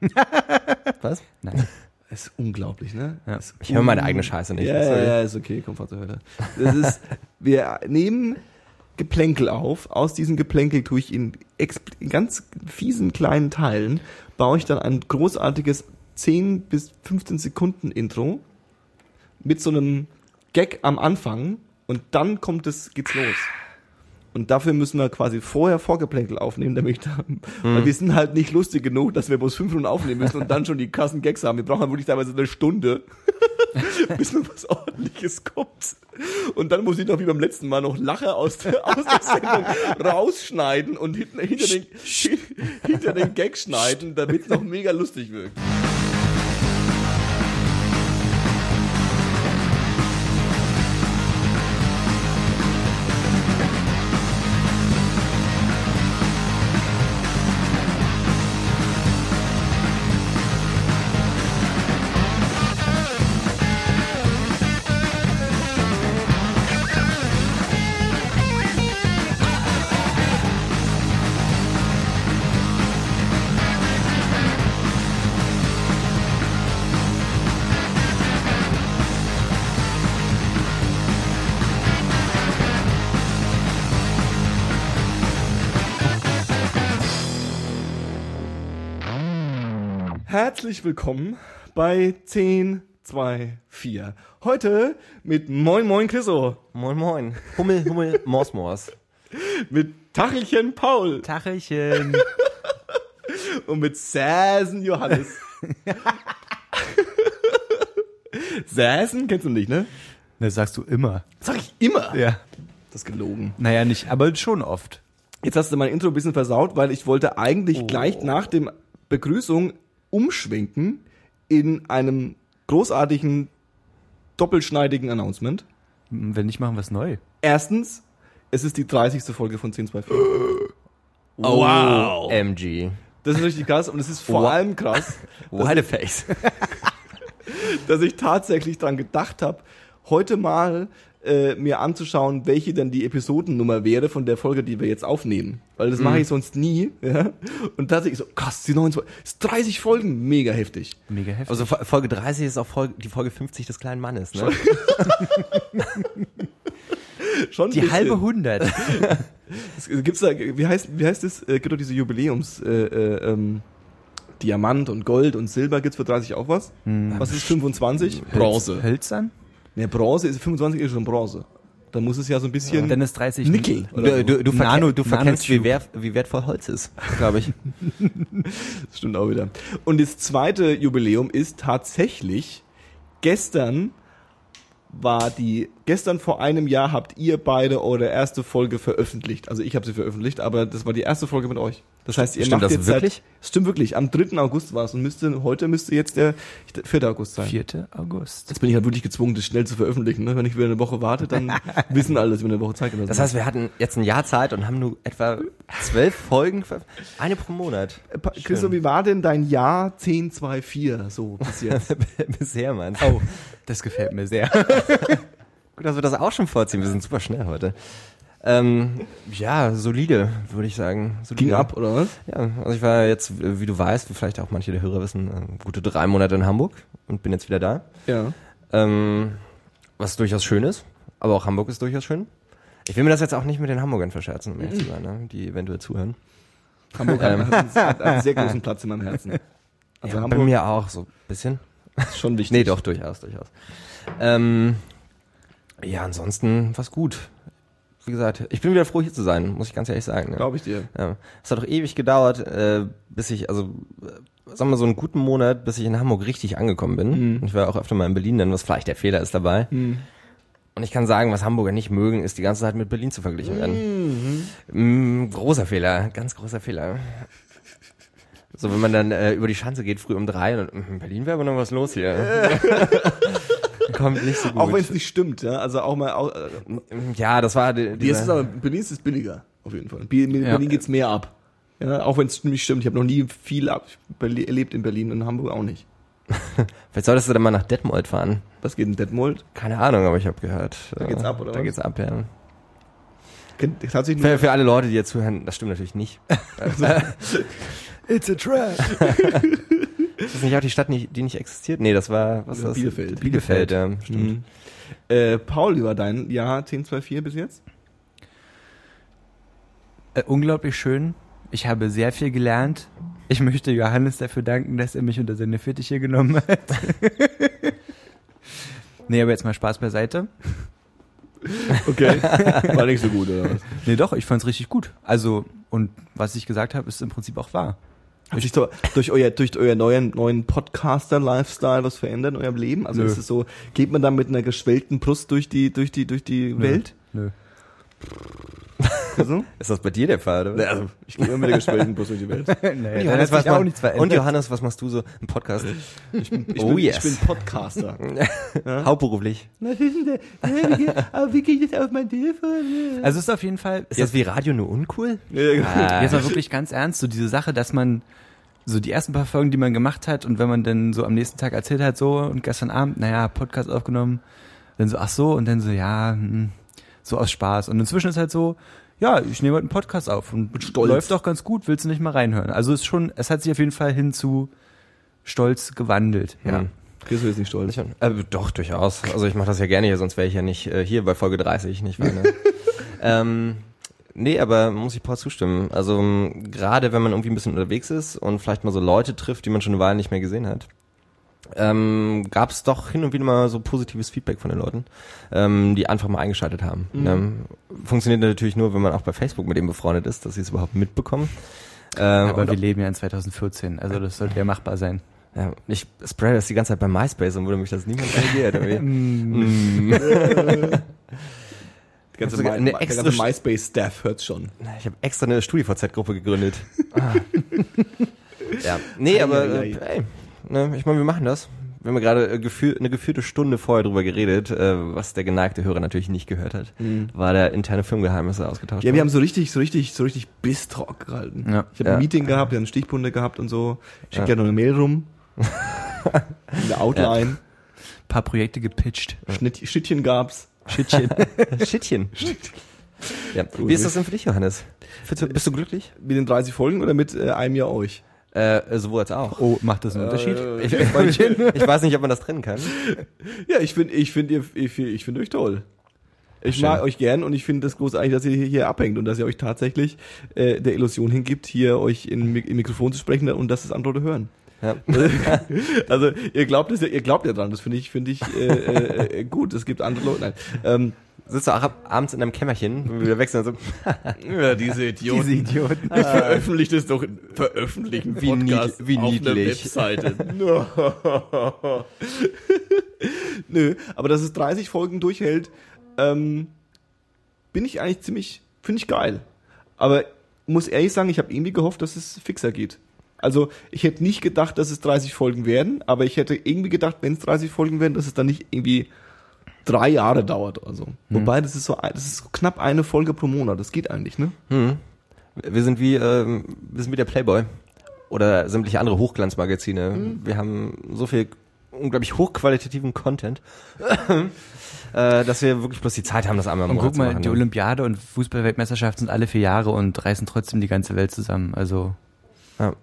Was? Nein. Das ist unglaublich, ne? Ja. Ist Ich höre meine eigene Scheiße nicht. Ja, ja, ja, ist okay, komm, Vater, hör. Das ist, wir nehmen Geplänkel auf. Aus diesem Geplänkel tue ich in, in ganz fiesen kleinen Teilen, baue ich dann ein großartiges 10 bis 15 Sekunden Intro mit so einem Gag am Anfang und dann kommt es, geht's los. Und dafür müssen wir quasi vorher Vorgeplänkel aufnehmen, damit da, weil wir sind halt nicht lustig genug, dass wir bloß fünf Minuten aufnehmen müssen und dann schon die krassen Gags haben. Wir brauchen halt wirklich teilweise eine Stunde, bis noch was ordentliches kommt. Und dann muss ich noch wie beim letzten Mal noch Lacher aus der, aus der Sendung rausschneiden und hinter, hinter, den, hinter den Gag schneiden, damit es noch mega lustig wirkt. Herzlich willkommen bei 10, 2, 4. Heute mit Moin Moin Chriso, Moin, moin. Hummel, Hummel, Mors, Mors. mit Tachelchen Paul Tachelchen. und mit Säsen Johannes. Säsen kennst du nicht, ne? Das sagst du immer. Sag ich immer. Ja. Das ist gelogen. Naja, nicht, aber schon oft. Jetzt hast du mein Intro ein bisschen versaut, weil ich wollte eigentlich gleich nach dem Begrüßung umschwenken in einem großartigen, doppelschneidigen Announcement. Wenn nicht, machen wir es neu. Erstens, es ist die 30. Folge von 1024. Wow. MG. Das ist richtig krass und es ist vor Wow. allem krass, What a face. dass ich tatsächlich dran gedacht habe, heute mal äh, mir anzuschauen, welche denn die Episodennummer wäre von der Folge, die wir jetzt aufnehmen. Weil das mache ich sonst nie. Ja? Und tatsächlich so, krass, die 29, ist 30 Folgen, mega heftig. Mega heftig. Also Fo- Folge 30 ist auch Folge, die Folge 50 des kleinen Mannes, ne? Schon Die bisschen. halbe Hundert. Es gibt's da, wie heißt, wie heißt es, äh, gibt doch diese Jubiläums, äh, äh, ähm, Diamant und Gold und Silber gibt's für 30 auch was? Was ist 25? Bronze. Hölzern? Ne, Bronze ist 25 ist schon Bronze. Dann muss es ja so ein bisschen Dann ist 30 Nickel. Oder Du, du, du, Nano- du verkennst, wie, Nanotube. wer wie wertvoll Holz ist, glaube ich. Das stimmt auch wieder. Und das zweite Jubiläum ist tatsächlich gestern war die gestern vor einem Jahr habt ihr beide eure erste Folge veröffentlicht. Also ich habe sie veröffentlicht, aber das war die erste Folge mit euch. Das heißt, ihr Stimmt macht das jetzt wirklich? Seit, stimmt wirklich. Am 3. August war es und müsste heute müsste jetzt der 4. August sein. 4. August. Jetzt bin ich halt wirklich gezwungen, das schnell zu veröffentlichen. Ne? Wenn ich wieder eine Woche warte, dann wissen alle, dass wir eine Woche Zeit gelassen Das heißt, wir hatten jetzt ein Jahr Zeit und haben nur etwa zwölf Folgen, eine pro Monat. Pa- Christoph, wie war denn dein Jahr 1024 so bis jetzt? Bisher, Mann. Oh, das gefällt mir sehr. Gut, dass wir das auch schon vorziehen. Wir sind super schnell heute. Ähm, ja, solide, würde ich sagen. Solide. Ging ab, oder was? Ja, also ich war jetzt, wie du weißt, wie vielleicht auch manche der Hörer wissen, äh, gute drei Monate in Hamburg und bin jetzt wieder da. Ja. Ähm, was durchaus schön ist, aber auch Hamburg ist durchaus schön. Ich will mir das jetzt auch nicht mit den Hamburgern verscherzen, um ehrlich zu sein, ne? die eventuell zuhören. Hamburg hat, hat, hat einen sehr großen Platz in meinem Herzen. Also ja, bei Hamburg mir auch so ein bisschen. ist schon wichtig. Nee, doch, durchaus, durchaus. Ähm, ja, ansonsten was gut. Wie gesagt, ich bin wieder froh, hier zu sein, muss ich ganz ehrlich sagen. Ne? Glaube ich dir. Ja. Es hat doch ewig gedauert, äh, bis ich, also, äh, sagen wir so einen guten Monat, bis ich in Hamburg richtig angekommen bin. Mhm. Ich war auch öfter mal in Berlin, dann was vielleicht der Fehler ist dabei. Und ich kann sagen, was Hamburger nicht mögen, ist die ganze Zeit mit Berlin zu verglichen werden. Mm, großer Fehler, ganz großer Fehler. So, wenn man dann äh, über die Schanze geht, früh um drei, und in Berlin wäre aber noch was los hier. Kommt nicht so gut. Auch wenn es nicht stimmt, ja. Also auch mal. Auch, äh, ja, das war die, Hier ist es aber, Berlin ist es billiger, auf jeden Fall. In Berlin Ja. geht's mehr ab. Ja, auch wenn es nicht stimmt. Ich habe noch nie viel ab, Berlin- erlebt in Berlin und in Hamburg auch nicht. Vielleicht solltest du dann mal nach Detmold fahren. Was geht in Detmold? Keine Ahnung, aber ich habe gehört. Da geht's ab, oder Da was? geht's ab, ja. Tatsächlich Für, für alle Leute, die jetzt zuhören, das stimmt natürlich nicht. It's a trap. Das nicht auch die Stadt, die nicht existiert? Nee, das war, was ist das? Bielefeld. Bielefeld, ja, stimmt. Mhm. Äh, Paul, war dein Jahr 1024 bis jetzt? Äh, unglaublich schön. Ich habe sehr viel gelernt. Ich möchte Johannes dafür danken, dass er mich unter seine Fittiche genommen hat. nee, aber jetzt mal Spaß beiseite. Okay. War nicht so gut, oder was? Nee, doch, ich fand's richtig gut. Also, und was ich gesagt habe, ist im Prinzip auch wahr. Hat sich so durch euer, durch euer neuen, neuen Podcaster-Lifestyle was verändert in eurem Leben? Also Nö. ist es so, geht man dann mit einer geschwellten Brust durch die, durch die, durch die Welt? Nö. Also? Ist das bei dir der Fall, oder? Ja, also, ich gehe immer mit der geschwellten Brust durch die Welt. nee, Und Johannes, was auch nichts verändert. und Johannes, was machst du so im Podcast? Ich bin, ich Oh, bin, yes. ich bin Podcaster. Hauptberuflich. Was ist denn da? Aber wie geht das auf mein Telefon? Also es ist auf jeden Fall, Ist das wie Radio nur uncool? Ja, genau. Ah. jetzt mal wirklich ganz ernst, so diese Sache, dass man so die ersten paar Folgen, die man gemacht hat und wenn man dann so am nächsten Tag erzählt hat, so und gestern Abend, naja, Podcast aufgenommen, dann so, ach so und dann so, ja, hm, so aus Spaß. Und inzwischen ist halt so, ja, ich nehme heute einen Podcast auf und stolz. läuft doch ganz gut, willst du nicht mal reinhören? Also es ist schon, es hat sich auf jeden Fall hin zu Stolz gewandelt. Ja. Hm. Chris ist nicht stolz. Nicht, äh, doch, durchaus. Also ich mache das ja gerne hier, sonst wäre ich ja nicht äh, hier bei Folge 30, nicht wahr? Ne? ähm, nee, aber muss ich Paul zustimmen. Also ähm, gerade wenn man irgendwie ein bisschen unterwegs ist und vielleicht mal so Leute trifft, die man schon eine Weile nicht mehr gesehen hat, ähm, gab es doch hin und wieder mal so positives Feedback von den Leuten, ähm, die einfach mal eingeschaltet haben. Ähm, funktioniert natürlich nur, wenn man auch bei Facebook mit denen befreundet ist, dass sie es überhaupt mitbekommen. Ähm, Aber wir leben ja in 2014, also das sollte ja machbar sein. ja, ich spread das die ganze Zeit bei MySpace und wurde mich das niemand reagiert. irgendwie. Mm. Die ganze, My, eine der extra ganze MySpace-Staff hört's schon. Ich habe extra eine StudiVZ-Gruppe gegründet. Ah. ja, nee, aber äh, ei. Ne, ich meine, wir machen das. Wir haben ja gerade äh, gefühl, eine geführte Stunde vorher drüber geredet, äh, was der geneigte Hörer natürlich nicht gehört hat, war der interne Filmgeheimnisse ausgetauscht. Ja, wir haben so richtig, so richtig, so richtig Biss-Talk gehalten. Ja. Ich habe Ja. ein Meeting gehabt, wir haben Stichpunkte gehabt und so. Schickt ja. Ja. noch eine Mail rum. eine Outline. paar Projekte gepitcht. Schnitt, Schnittchen gab's. Shitchen. Shitchen. ja. Wie ist das denn für dich, Johannes? Bist du, bist du glücklich? Mit den 30 Folgen oder mit äh, einem Jahr euch? Äh, sowohl als auch. Oh, macht das einen Unterschied? Äh, Ich, ich, ich weiß nicht, ob man das trennen kann. Ja, ich finde, ich finde, ihr, ich, ich finde euch toll. Ich mag euch gern und ich finde das großartig, dass ihr hier, abhängt und dass ihr euch tatsächlich äh, der Illusion hingibt, hier euch in, im Mikrofon zu sprechen und dass es andere hören. Ja. also ihr glaubt es ja, ihr glaubt ja dran, das finde ich, finde ich äh, äh, äh, gut. Es gibt andere Leute. Nein. Ähm, Sitzt du auch ab, abends in einem Kämmerchen, wenn wir wieder wechseln, so, ja, diese Idioten. Diese Idioten. Ich veröffentliche es doch in veröffentlichen Wie Podcast wie auf einer niedlich. Webseite. Nö, aber dass es 30 Folgen durchhält, ähm, bin ich eigentlich ziemlich, finde ich geil. Aber muss ehrlich sagen, ich habe irgendwie gehofft, dass es fixer geht. Also ich hätte nicht gedacht, dass es 30 Folgen werden, aber ich hätte irgendwie gedacht, wenn es 30 Folgen werden, dass es dann nicht irgendwie drei Jahre dauert oder so. Wobei das ist so, ein- das ist knapp eine Folge pro Monat. Das geht eigentlich, ne? Hm. Wir sind wie, ähm, wir sind wie der Playboy oder sämtliche andere Hochglanzmagazine. Mhm. Wir haben so viel unglaublich hochqualitativen Content, äh, dass wir wirklich bloß die Zeit haben, das einmal Und guck zu mal, machen. die ne? Olympiade und Fußballweltmeisterschaft sind alle vier Jahre und reißen trotzdem die ganze Welt zusammen. Also ja.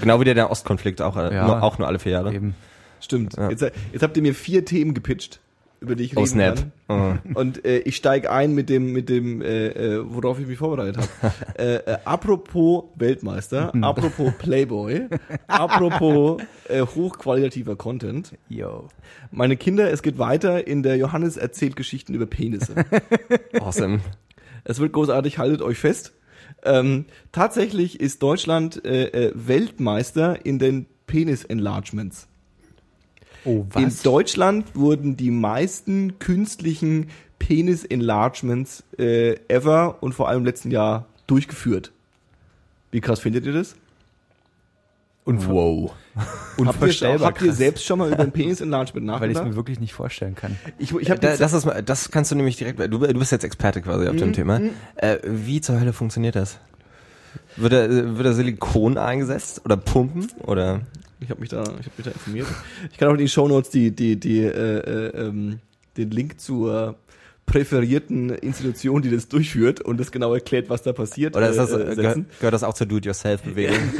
Genau wie der, der Ostkonflikt auch, äh, Ja. nur, auch nur alle vier Jahre. eben. Stimmt. Ja. Jetzt, jetzt habt ihr mir vier Themen gepitcht, über die ich Oh, reden Snap. kann. Oh. Und äh, ich steige ein mit dem, mit dem, äh, äh, worauf ich mich vorbereitet habe. äh, äh, apropos Weltmeister, apropos Playboy, apropos äh, hochqualitativer Content. Yo. Meine Kinder, es geht weiter in der Johannes erzählt Geschichten über Penisse. Awesome. Es wird großartig, haltet euch fest. Ähm, tatsächlich ist Deutschland äh, äh, Weltmeister in den Penis-Enlargements. Oh, In was? Deutschland wurden die meisten künstlichen Penis-Enlargements äh, ever und vor allem im letzten Jahr durchgeführt. Wie krass findet ihr das? Und wow. Habt ihr, Unvorstellbar habt ihr selbst schon mal über ein Penis-Enlargement Weil ich es nachgedacht? mir wirklich nicht vorstellen kann. Ich, ich hab Da, das, ist, das kannst du nämlich direkt, du, du bist jetzt Experte quasi auf Mhm, dem Thema. Äh, wie zur Hölle funktioniert das? Wird da, wird da Silikon eingesetzt oder Pumpen oder? ich habe mich da, ich hab mich da informiert. Ich kann auch in die Shownotes die, die, die, äh, äh, ähm, den Link zur präferierten Institution, die das durchführt und das genau erklärt, was da passiert. Oder ist das, äh, äh, gehört, gehört das auch zur Do-it-yourself-Bewegung?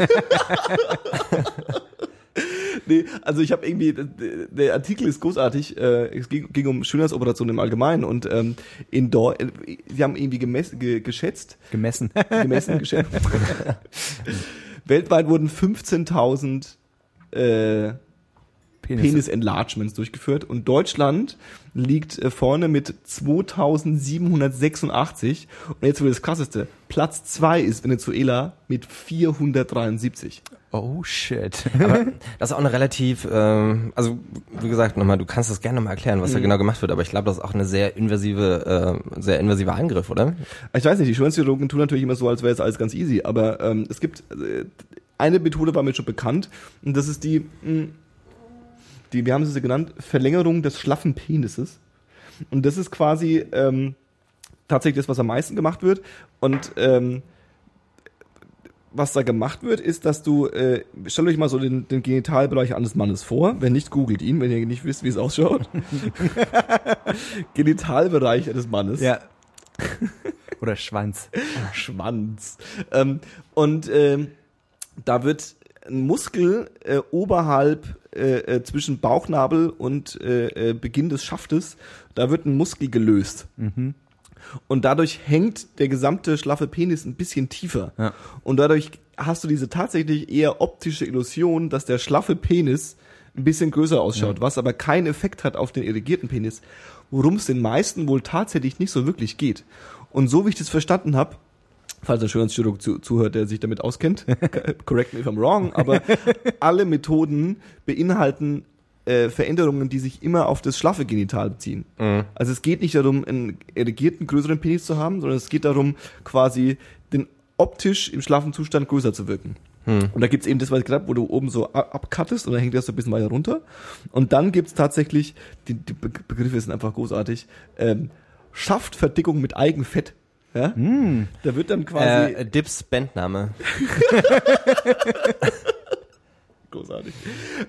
nee, also ich habe irgendwie, der Artikel ist großartig, äh, es ging, ging um Schönheitsoperationen im Allgemeinen und ähm, in Dor äh, sie haben irgendwie gemess, ge, geschätzt, Gemessen. gemessen, geschätzt. Weltweit wurden 15.000 äh, Penis. Penis-Enlargements durchgeführt und Deutschland liegt äh, vorne mit 2786 und jetzt wird das krasseste. Platz zwei ist Venezuela mit 473. Oh shit. Aber das ist auch eine relativ, ähm, also wie gesagt, nochmal, du kannst das gerne mal erklären, was da Mhm. genau gemacht wird, aber ich glaube, das ist auch eine sehr invasive, äh, sehr invasiver Eingriff, oder? Ich weiß nicht, die Schönheitschirurgen tun natürlich immer so, als wäre es alles ganz easy, aber ähm, es gibt äh, eine Methode war mir schon bekannt und das ist die, mh, die, wir haben sie genannt, Verlängerung des schlaffen Penises. Und das ist quasi ähm, tatsächlich das, was am meisten gemacht wird. Und ähm, was da gemacht wird, ist, dass du, äh, stellt euch mal so den, den Genitalbereich eines Mannes vor. Wenn nicht, googelt ihn, wenn ihr nicht wisst, wie es ausschaut. Genitalbereich eines Mannes. ja. Oder Schwanz. Schwanz. Ähm, und ähm, da wird ein Muskel äh, oberhalb äh, äh, zwischen Bauchnabel und äh, äh, Beginn des Schaftes, da wird ein Muskel gelöst. Und dadurch hängt der gesamte schlaffe Penis ein bisschen tiefer. Ja. Und dadurch hast du diese tatsächlich eher optische Illusion, dass der schlaffe Penis ein bisschen größer ausschaut, was aber keinen Effekt hat auf den irrigierten Penis, worum es den meisten wohl tatsächlich nicht so wirklich geht. Und so wie ich das verstanden habe, falls ein Schönheitschirurg zu, zuhört, der sich damit auskennt, correct me if I'm wrong, aber alle Methoden beinhalten äh, Veränderungen, die sich immer auf das schlaffe Genital beziehen. Also es geht nicht darum, einen erigierten, größeren Penis zu haben, sondern es geht darum, quasi den optisch im schlaffen Zustand größer zu wirken. Und da gibt's eben das, was ich habe, wo du oben so ab- abcuttest und dann hängt das so ein bisschen weiter runter. Und dann gibt's tatsächlich, die, die Be- Begriffe sind einfach großartig, ähm, Schaftverdickung mit Eigenfett. Ja? Da wird dann quasi Äh, Dips Bandname. großartig.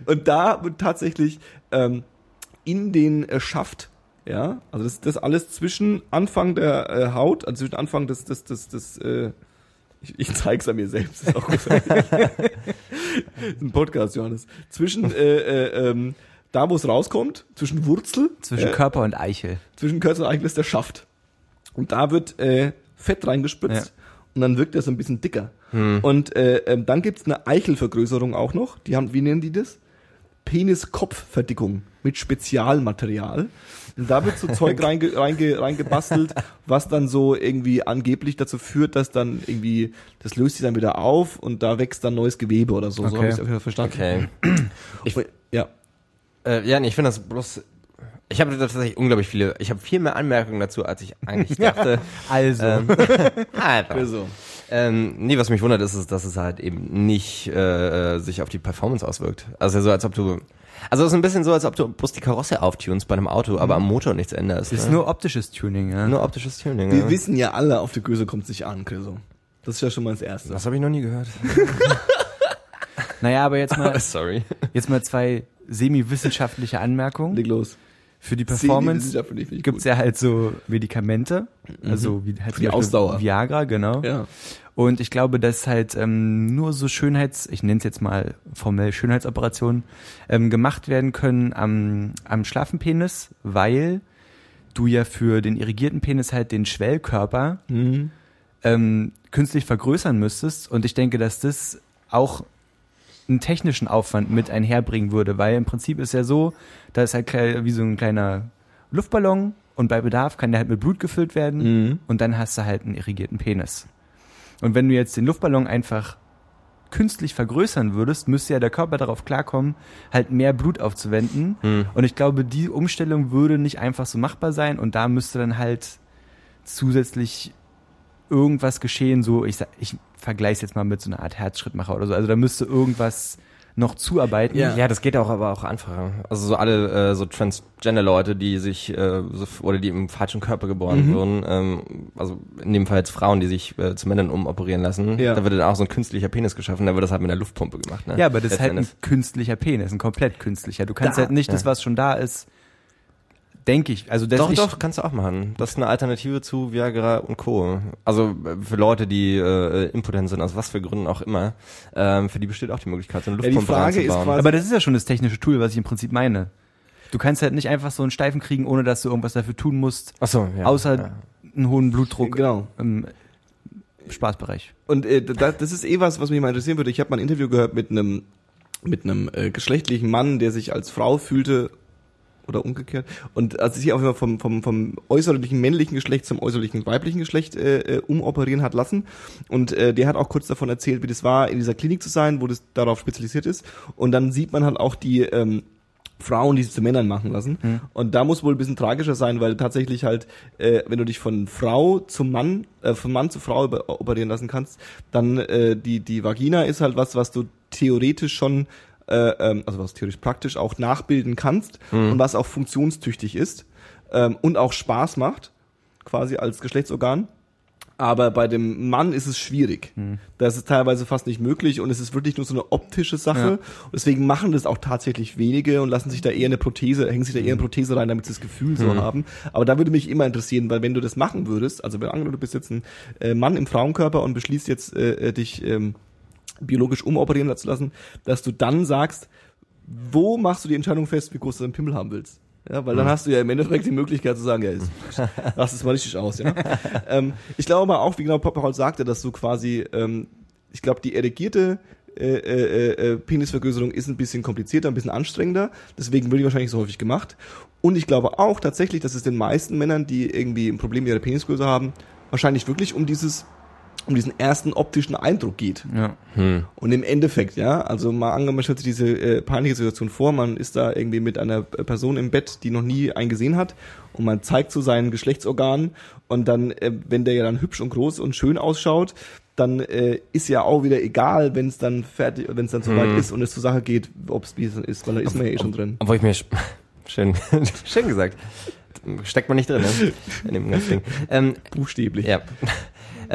Und da wird tatsächlich ähm, in den äh, Schaft, ja, also das, das alles zwischen Anfang der äh, Haut, also zwischen Anfang des, des, des, des äh, ich, ich zeig's an mir selbst, ist auch ein Podcast, Johannes. Zwischen äh, äh, ähm, da, wo es rauskommt, zwischen Wurzel, Zwischen äh, Körper und Eichel. zwischen Körper und Eichel ist der Schaft. Und da wird äh, Fett reingespritzt und dann wirkt er so ein bisschen dicker. Und äh, ähm, dann gibt's eine Eichelvergrößerung auch noch. Die haben, wie nennen die das? Penis-Kopf-Verdickung mit Spezialmaterial. Und da wird so Zeug reinge, reinge, reingebastelt, was dann so irgendwie angeblich dazu führt, dass dann irgendwie, das löst sich dann wieder auf und da wächst dann neues Gewebe oder so. So Okay. habe ich es auf jeden Fall verstanden. Okay. Ich, ja. Äh, ja, nee, ich finde das bloß. Ich habe tatsächlich unglaublich viele. Ich habe viel mehr Anmerkungen dazu, als ich eigentlich dachte. Also. ähm, Alter. So. Ähm, nee, was mich wundert, ist, ist, dass es halt eben nicht äh, sich auf die Performance auswirkt. Also so, als ob du. Also es ist ein bisschen so, als ob du bloß die Karosse auftunst bei einem Auto, aber am Motor nichts änderst. Ist ne? nur optisches Tuning, ja. nur optisches Tuning. Wir ja. wissen ja alle, auf die Größe kommt es nicht an, Chriso. Das ist ja schon mal das Erste. Das habe ich noch nie gehört. Naja, aber jetzt mal, Sorry. jetzt mal zwei semi-wissenschaftliche Anmerkungen. Leg los. Für die Performance gibt's gut. ja halt so Medikamente, also wie halt Für die Ausdauer. Viagra, genau. Ja. Und ich glaube, dass halt ähm, nur so Schönheits, ich nenne es jetzt mal formell Schönheitsoperationen, ähm, gemacht werden können am, am schlaffen Penis, weil du ja für den irrigierten Penis halt den Schwellkörper Mhm. ähm, künstlich vergrößern müsstest. Und ich denke, dass das auch einen technischen Aufwand mit einherbringen würde, weil im Prinzip ist ja so, da ist halt wie so ein kleiner Luftballon und bei Bedarf kann der halt mit Blut gefüllt werden Mhm. und dann hast du halt einen irrigierten Penis. Und wenn du jetzt den Luftballon einfach künstlich vergrößern würdest, müsste ja der Körper darauf klarkommen, halt mehr Blut aufzuwenden. Hm. Und ich glaube, die Umstellung würde nicht einfach so machbar sein und da müsste dann halt zusätzlich irgendwas geschehen, so ich, ich vergleiche es jetzt mal mit so einer Art Herzschrittmacher oder so. Also da müsste irgendwas noch zuarbeiten. Ja. Ja, das geht auch aber auch einfacher. Also so alle äh, so Transgender-Leute, die sich äh, so, oder die im falschen Körper geboren Mhm. wurden, ähm, also in dem Fall jetzt Frauen, die sich äh, zu Männern umoperieren lassen, Ja. da wird dann auch so ein künstlicher Penis geschaffen, da wird das halt mit einer Luftpumpe gemacht. Ne? Ja, aber das ist halt ein künstlicher Penis, ein komplett künstlicher. Du kannst Da- halt nicht das, ja. was schon da ist, Denke ich. Also das Doch, ich, doch, kannst du auch machen. Das ist eine Alternative zu Viagra und Co. Also äh, für Leute, die äh, impotent sind, aus was für Gründen auch immer, ähm, für die besteht auch die Möglichkeit, so eine Ja, die Luftpumpe Frage ist quasi- Aber das ist ja schon das technische Tool, was ich im Prinzip meine. Du kannst halt nicht einfach so einen Steifen kriegen, ohne dass du irgendwas dafür tun musst, Ach so, ja. außer ja. einen hohen Blutdruck Genau. im Spaßbereich. Und äh, das, das ist eh was, was mich mal interessieren würde. Ich habe mal ein Interview gehört mit einem mit einem äh, geschlechtlichen Mann, der sich als Frau fühlte oder umgekehrt. Und also sich auf jeden Fall vom, vom, vom äußerlichen männlichen Geschlecht zum äußerlichen weiblichen Geschlecht äh, äh, umoperieren hat lassen. Und äh, der hat auch kurz davon erzählt, wie das war, in dieser Klinik zu sein, wo das darauf spezialisiert ist. Und dann sieht man halt auch die ähm, Frauen, die sich zu Männern machen lassen. Und da muss wohl ein bisschen tragischer sein, weil tatsächlich halt, äh, wenn du dich von Frau zum Mann, äh, von Mann zu Frau operieren lassen kannst, dann äh, die, die Vagina ist halt was, was du theoretisch schon, also was theoretisch praktisch auch nachbilden kannst und was auch funktionstüchtig ist ähm, und auch Spaß macht, quasi als Geschlechtsorgan. Aber bei dem Mann ist es schwierig. Das ist teilweise fast nicht möglich und es ist wirklich nur so eine optische Sache. Ja. Deswegen machen das auch tatsächlich wenige und lassen sich da eher eine Prothese, hängen sich da eher eine Prothese rein, damit sie das Gefühl so haben. Aber da würde mich immer interessieren, weil wenn du das machen würdest, also wenn du bist jetzt ein äh, Mann im Frauenkörper und beschließt jetzt, äh, äh, dich ähm, biologisch umoperieren zu lassen, dass du dann sagst, wo machst du die Entscheidung fest, wie groß du deinen Pimmel haben willst? Ja, weil dann hast du ja im Endeffekt die Möglichkeit zu sagen, ja, ist, lass es mal richtig aus, ja. ähm, ich glaube aber auch, wie genau Paul sagte, dass du quasi, ähm, ich glaube, die erigierte äh, äh, äh, Penisvergrößerung ist ein bisschen komplizierter, ein bisschen anstrengender, deswegen wird die wahrscheinlich so häufig gemacht. Und ich glaube auch tatsächlich, dass es den meisten Männern, die irgendwie ein Problem mit ihrer Penisgröße haben, wahrscheinlich wirklich um dieses, um diesen ersten optischen Eindruck geht. Ja. Und im Endeffekt, ja, also mal angenommen, man stellt sich diese äh, peinliche Situation vor, man ist da irgendwie mit einer Person im Bett, die noch nie einen gesehen hat und man zeigt so seinen Geschlechtsorgan und dann, äh, wenn der ja dann hübsch und groß und schön ausschaut, dann äh, ist ja auch wieder egal, wenn es dann fertig, wenn es dann soweit ist und es zur Sache geht, ob es wie es dann ist, weil da ist man ja eh schon drin. Obwohl ich mir sch- schön, schön gesagt. Steckt man nicht drin, ne? In dem ganzen Ding. Ähm, Buchstäblich. ja.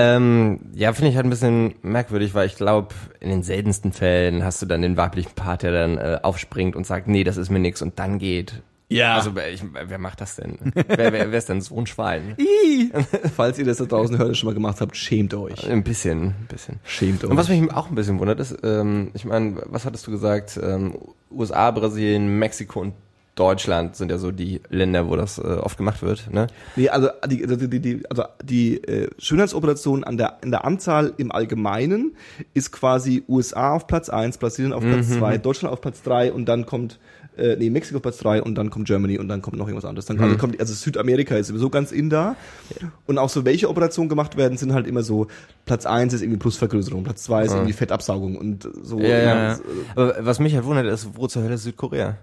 Ähm, ja, finde ich halt ein bisschen merkwürdig, weil ich glaube, in den seltensten Fällen hast du dann den weiblichen Part, der dann äh, aufspringt und sagt, nee, das ist mir nix und dann geht. Ja. Also ich, wer macht das denn? wer, wer, wer ist denn so ein Schwein? Falls ihr das da draußen hört schon mal gemacht habt, schämt euch. Ein bisschen, ein bisschen. Schämt euch. Und was mich auch ein bisschen wundert ist, ähm, ich meine, was hattest du gesagt? Ähm, USA, Brasilien, Mexiko und Deutschland sind ja so die Länder, wo das äh, oft gemacht wird. Ne? Nee, also die, die, die, die, also die äh, Schönheitsoperation an der, in der Anzahl im Allgemeinen ist quasi USA auf Platz eins, Brasilien auf Platz zwei, Deutschland auf Platz drei und dann kommt äh, nee, Mexiko auf Platz drei und dann kommt Germany und dann kommt noch irgendwas anderes. Dann also kommt, also Südamerika ist sowieso ganz in da. Und auch so, welche Operationen gemacht werden, sind halt immer so, Platz eins ist irgendwie Plusvergrößerung, Platz zwei ist irgendwie Fettabsaugung und so. Ja, ja, ja. so- Aber was mich halt wundert, ist, wo zur Hölle ist Südkorea?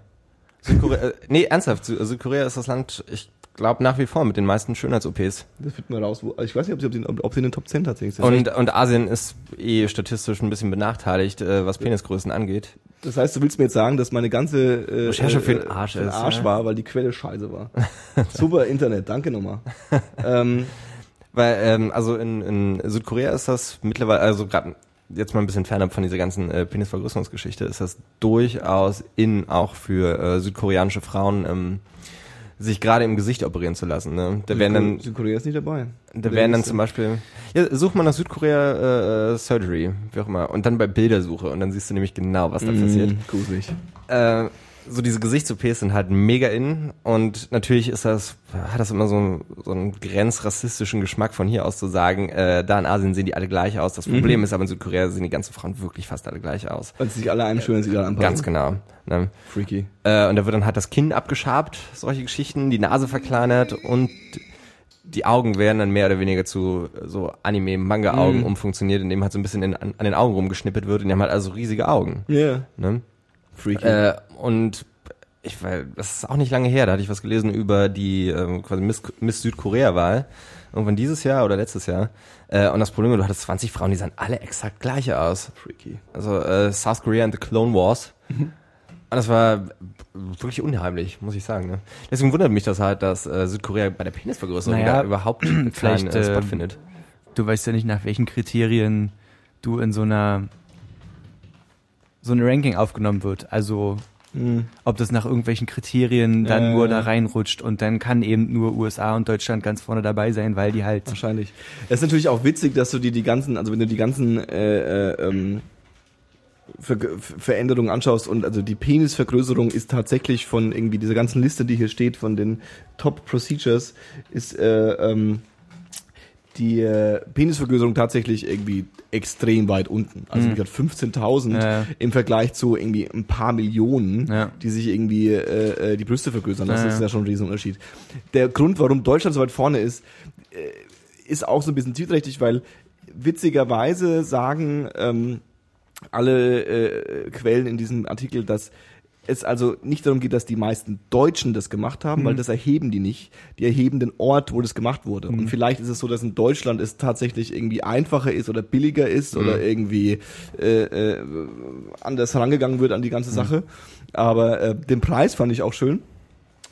Südkorea, äh, nee, ernsthaft, Sü- Südkorea ist das Land, ich glaube nach wie vor mit den meisten Schönheits-OPs. Das finden wir raus. Wo, ich weiß nicht, ob sie, ob sie, ob sie in den Top 10 tatsächlich sind. Und, und Asien ist eh statistisch ein bisschen benachteiligt, äh, was Penisgrößen angeht. Das heißt, du willst mir jetzt sagen, dass meine ganze äh, Recherche für äh, den Arsch für den ist, Arsch ja. war, weil die Quelle scheiße war. Super Internet, danke nochmal. ähm, Weil, ähm, also in, in Südkorea ist das mittlerweile, also gerade jetzt mal ein bisschen fernab von dieser ganzen äh, Penisvergrößerungsgeschichte, ist das durchaus in auch für äh, südkoreanische Frauen, ähm, sich gerade im Gesicht operieren zu lassen. Ne? Da werden dann, Südkorea ist nicht dabei. da werden dann zum Beispiel, ja, such mal nach Südkorea äh, Surgery, wie auch immer, und dann bei Bildersuche und dann siehst du nämlich genau, was da passiert. Mm, Gruselig. Äh, so diese Gesichts-OPs sind halt mega in und natürlich ist das, hat das immer so, so einen grenzrassistischen Geschmack von hier aus zu sagen, äh, da in Asien sehen die alle gleich aus. Das Problem ist aber in Südkorea sehen die ganzen Frauen wirklich fast alle gleich aus. Weil sie sich alle einschwören, sie alle anpassen. Ganz genau. Ne? Freaky. Äh, und da wird dann halt das Kinn abgeschabt, solche Geschichten, die Nase verkleinert und die Augen werden dann mehr oder weniger zu so Anime-Manga-Augen umfunktioniert, indem halt so ein bisschen in, an, an den Augen rumgeschnippelt wird und die haben halt also riesige Augen. Ja. Yeah. Ne? Freaky. Äh, und ich weil das ist auch nicht lange her, da hatte ich was gelesen über die ähm, quasi Miss, Miss Südkorea-Wahl. Irgendwann dieses Jahr oder letztes Jahr. Äh, und das Problem war, du hattest 20 Frauen, die sahen alle exakt gleich aus. Freaky. Also äh, South Korea and the Clone Wars. Und das war wirklich unheimlich, muss ich sagen. Ne? Deswegen wundert mich das halt, dass äh, Südkorea bei der Penisvergrößerung Naja, da überhaupt keinen vielleicht, äh, Spot ähm, findet. Du weißt ja nicht, nach welchen Kriterien du in so einer so ein Ranking aufgenommen wird. Also Ob das nach irgendwelchen Kriterien dann Ja, nur ja. da reinrutscht und dann kann eben nur USA und Deutschland ganz vorne dabei sein, weil die halt Wahrscheinlich. Es ist natürlich auch witzig, dass du dir die ganzen, also wenn du die ganzen äh, äh, ähm, Ver Veränderungen anschaust und also die Penisvergrößerung ist tatsächlich von irgendwie dieser ganzen Liste, die hier steht, von den Top Procedures, ist äh, ähm, die äh, Penisvergrößerung tatsächlich irgendwie extrem weit unten. Also gesagt 15.000 Ja. im Vergleich zu irgendwie ein paar Millionen, Ja. die sich irgendwie äh, äh, die Brüste vergrößern. Das Ja, ist ja. ja schon ein Riesenunterschied. Der Grund, warum Deutschland so weit vorne ist, äh, ist auch so ein bisschen zielträchtig, weil witzigerweise sagen ähm, alle äh, Quellen in diesem Artikel, dass es also nicht darum geht, dass die meisten Deutschen das gemacht haben, weil das erheben die nicht. Die erheben den Ort, wo das gemacht wurde. Und vielleicht ist es so, dass in Deutschland es tatsächlich irgendwie einfacher ist oder billiger ist oder irgendwie äh, äh, anders herangegangen wird an die ganze Sache. Aber äh, den Preis fand ich auch schön.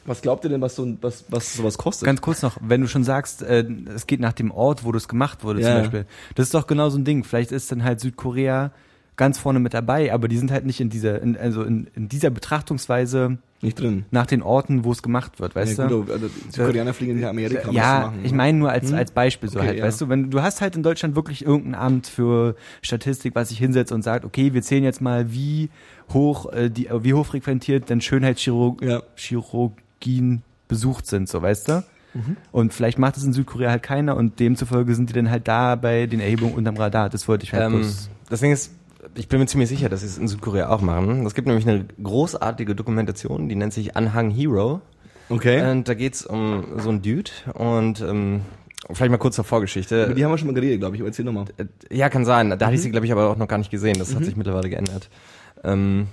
Was glaubt ihr denn, was so ein, was, was sowas kostet? Ganz kurz noch, wenn du schon sagst, äh, es geht nach dem Ort, wo das gemacht wurde Ja. zum Beispiel. Das ist doch genau so ein Ding. Vielleicht ist dann halt Südkorea ganz vorne mit dabei, aber die sind halt nicht in dieser, in, also in, in dieser Betrachtungsweise nicht drin. nach den Orten, wo es gemacht wird, weißt ja, du? gut, also die Südkoreaner fliegen nach Amerika, um Ja, machen. ich ne? meine nur als, Hm? als Beispiel so Okay, halt, ja. weißt du, wenn du hast halt in Deutschland wirklich irgendein Amt für Statistik, was sich hinsetzt und sagt, okay, wir zählen jetzt mal, wie hoch äh, die, äh, wie hoch frequentiert denn Schönheitschirurgien Ja. Chirurgien besucht sind, so weißt du? Mhm. Und vielleicht macht es in Südkorea halt keiner und demzufolge sind die dann halt da bei den Erhebungen unterm Radar. Das wollte ich halt Ähm, bloß. das Ding ist, ich bin mir ziemlich sicher, dass sie es in Südkorea auch machen. Es gibt nämlich eine großartige Dokumentation, die nennt sich Anhang Hero. Okay. Und da geht's um so einen Dude und ähm, vielleicht mal kurz zur Vorgeschichte. Über die haben wir schon mal geredet, glaube ich. Aber erzähl nochmal. Äh, Ja, kann sein. Da Mhm. hatte ich sie, glaube ich, aber auch noch gar nicht gesehen. Das hat sich mittlerweile geändert. Ähm,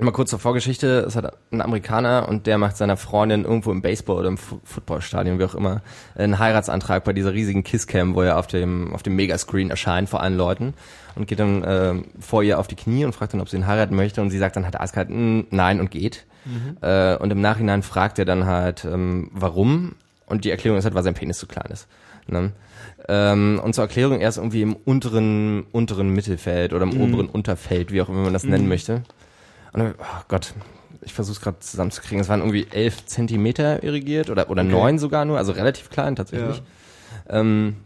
mal kurz zur Vorgeschichte. Es hat ein Amerikaner und der macht seiner Freundin irgendwo im Baseball oder im Fu- Footballstadion, wie auch immer, einen Heiratsantrag bei dieser riesigen Kisscam, wo er auf dem, auf dem Megascreen erscheint vor allen Leuten und geht dann ähm, vor ihr auf die Knie und fragt dann, ob sie ihn heiraten möchte und sie sagt dann halt eiskalt, "Mm, nein und geht. Äh, und im Nachhinein fragt er dann halt, ähm, warum und die Erklärung ist halt, weil sein Penis zu klein ist. Ne? Ähm, und zur Erklärung, er ist irgendwie im unteren, unteren Mittelfeld oder im oberen Unterfeld, wie auch immer man das nennen möchte. Und dann, oh Gott, ich versuche es gerade zusammenzukriegen. Es waren irgendwie elf Zentimeter irrigiert oder, oder neun sogar nur, also relativ klein tatsächlich. Ähm,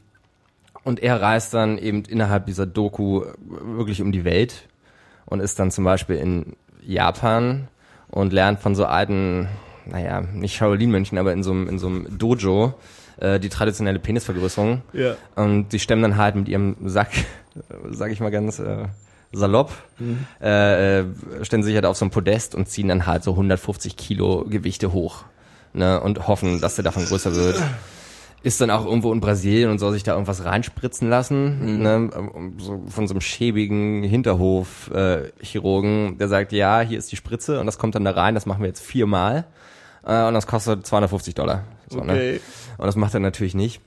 und er reist dann eben innerhalb dieser Doku wirklich um die Welt und ist dann zum Beispiel in Japan und lernt von so alten, naja, nicht Shaolin-Mönchen, aber in so einem, in so einem Dojo äh, die traditionelle Penisvergrößerung. Ja. Und die stemmen dann halt mit ihrem Sack, sag ich mal ganz äh, salopp, äh, äh, stellen sich halt auf so ein Podest und ziehen dann halt so 150 Kilo Gewichte hoch. Ne, und hoffen, dass der davon größer wird. Ist dann auch irgendwo in Brasilien und soll sich da irgendwas reinspritzen lassen, ne, um, so, von so einem schäbigen Hinterhof-Chirurgen, der sagt, ja, hier ist die Spritze und das kommt dann da rein, das machen wir jetzt viermal äh, und das kostet 250 Dollar. So, ne? Okay. Und das macht er natürlich nicht.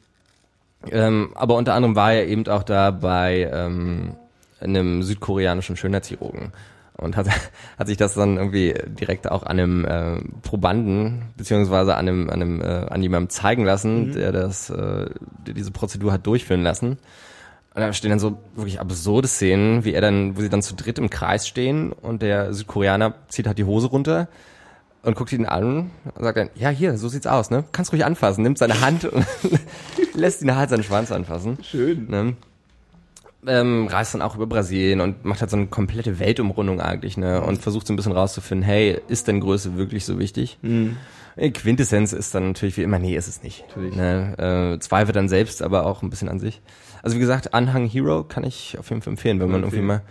Ähm, aber unter anderem war er eben auch da bei ähm, einem südkoreanischen Schönheitschirurgen und hat, hat sich das dann irgendwie direkt auch an einem äh, Probanden beziehungsweise an einem, an einem, äh, an jemandem zeigen lassen, der das, äh, der diese Prozedur hat durchführen lassen. Und da stehen dann so wirklich absurde Szenen, wie er dann, wo sie dann zu dritt im Kreis stehen und der Südkoreaner zieht halt die Hose runter und guckt ihn an und sagt dann, ja hier, so sieht's aus, ne? Kannst ruhig anfassen, nimmt seine Hand und lässt ihn halt seinen Schwanz anfassen. Schön. Ne? Ähm, reist dann auch über Brasilien und macht halt so eine komplette Weltumrundung eigentlich, ne? Und versucht so ein bisschen rauszufinden, hey, ist denn Größe wirklich so wichtig? Äh, Quintessenz ist dann natürlich wie immer, nee, ist es nicht. Natürlich. Ne? Äh, zweifelt dann selbst, aber auch ein bisschen an sich. Also wie gesagt, Anhang Hero kann ich auf jeden Fall empfehlen, wenn man irgendwie empfehlen.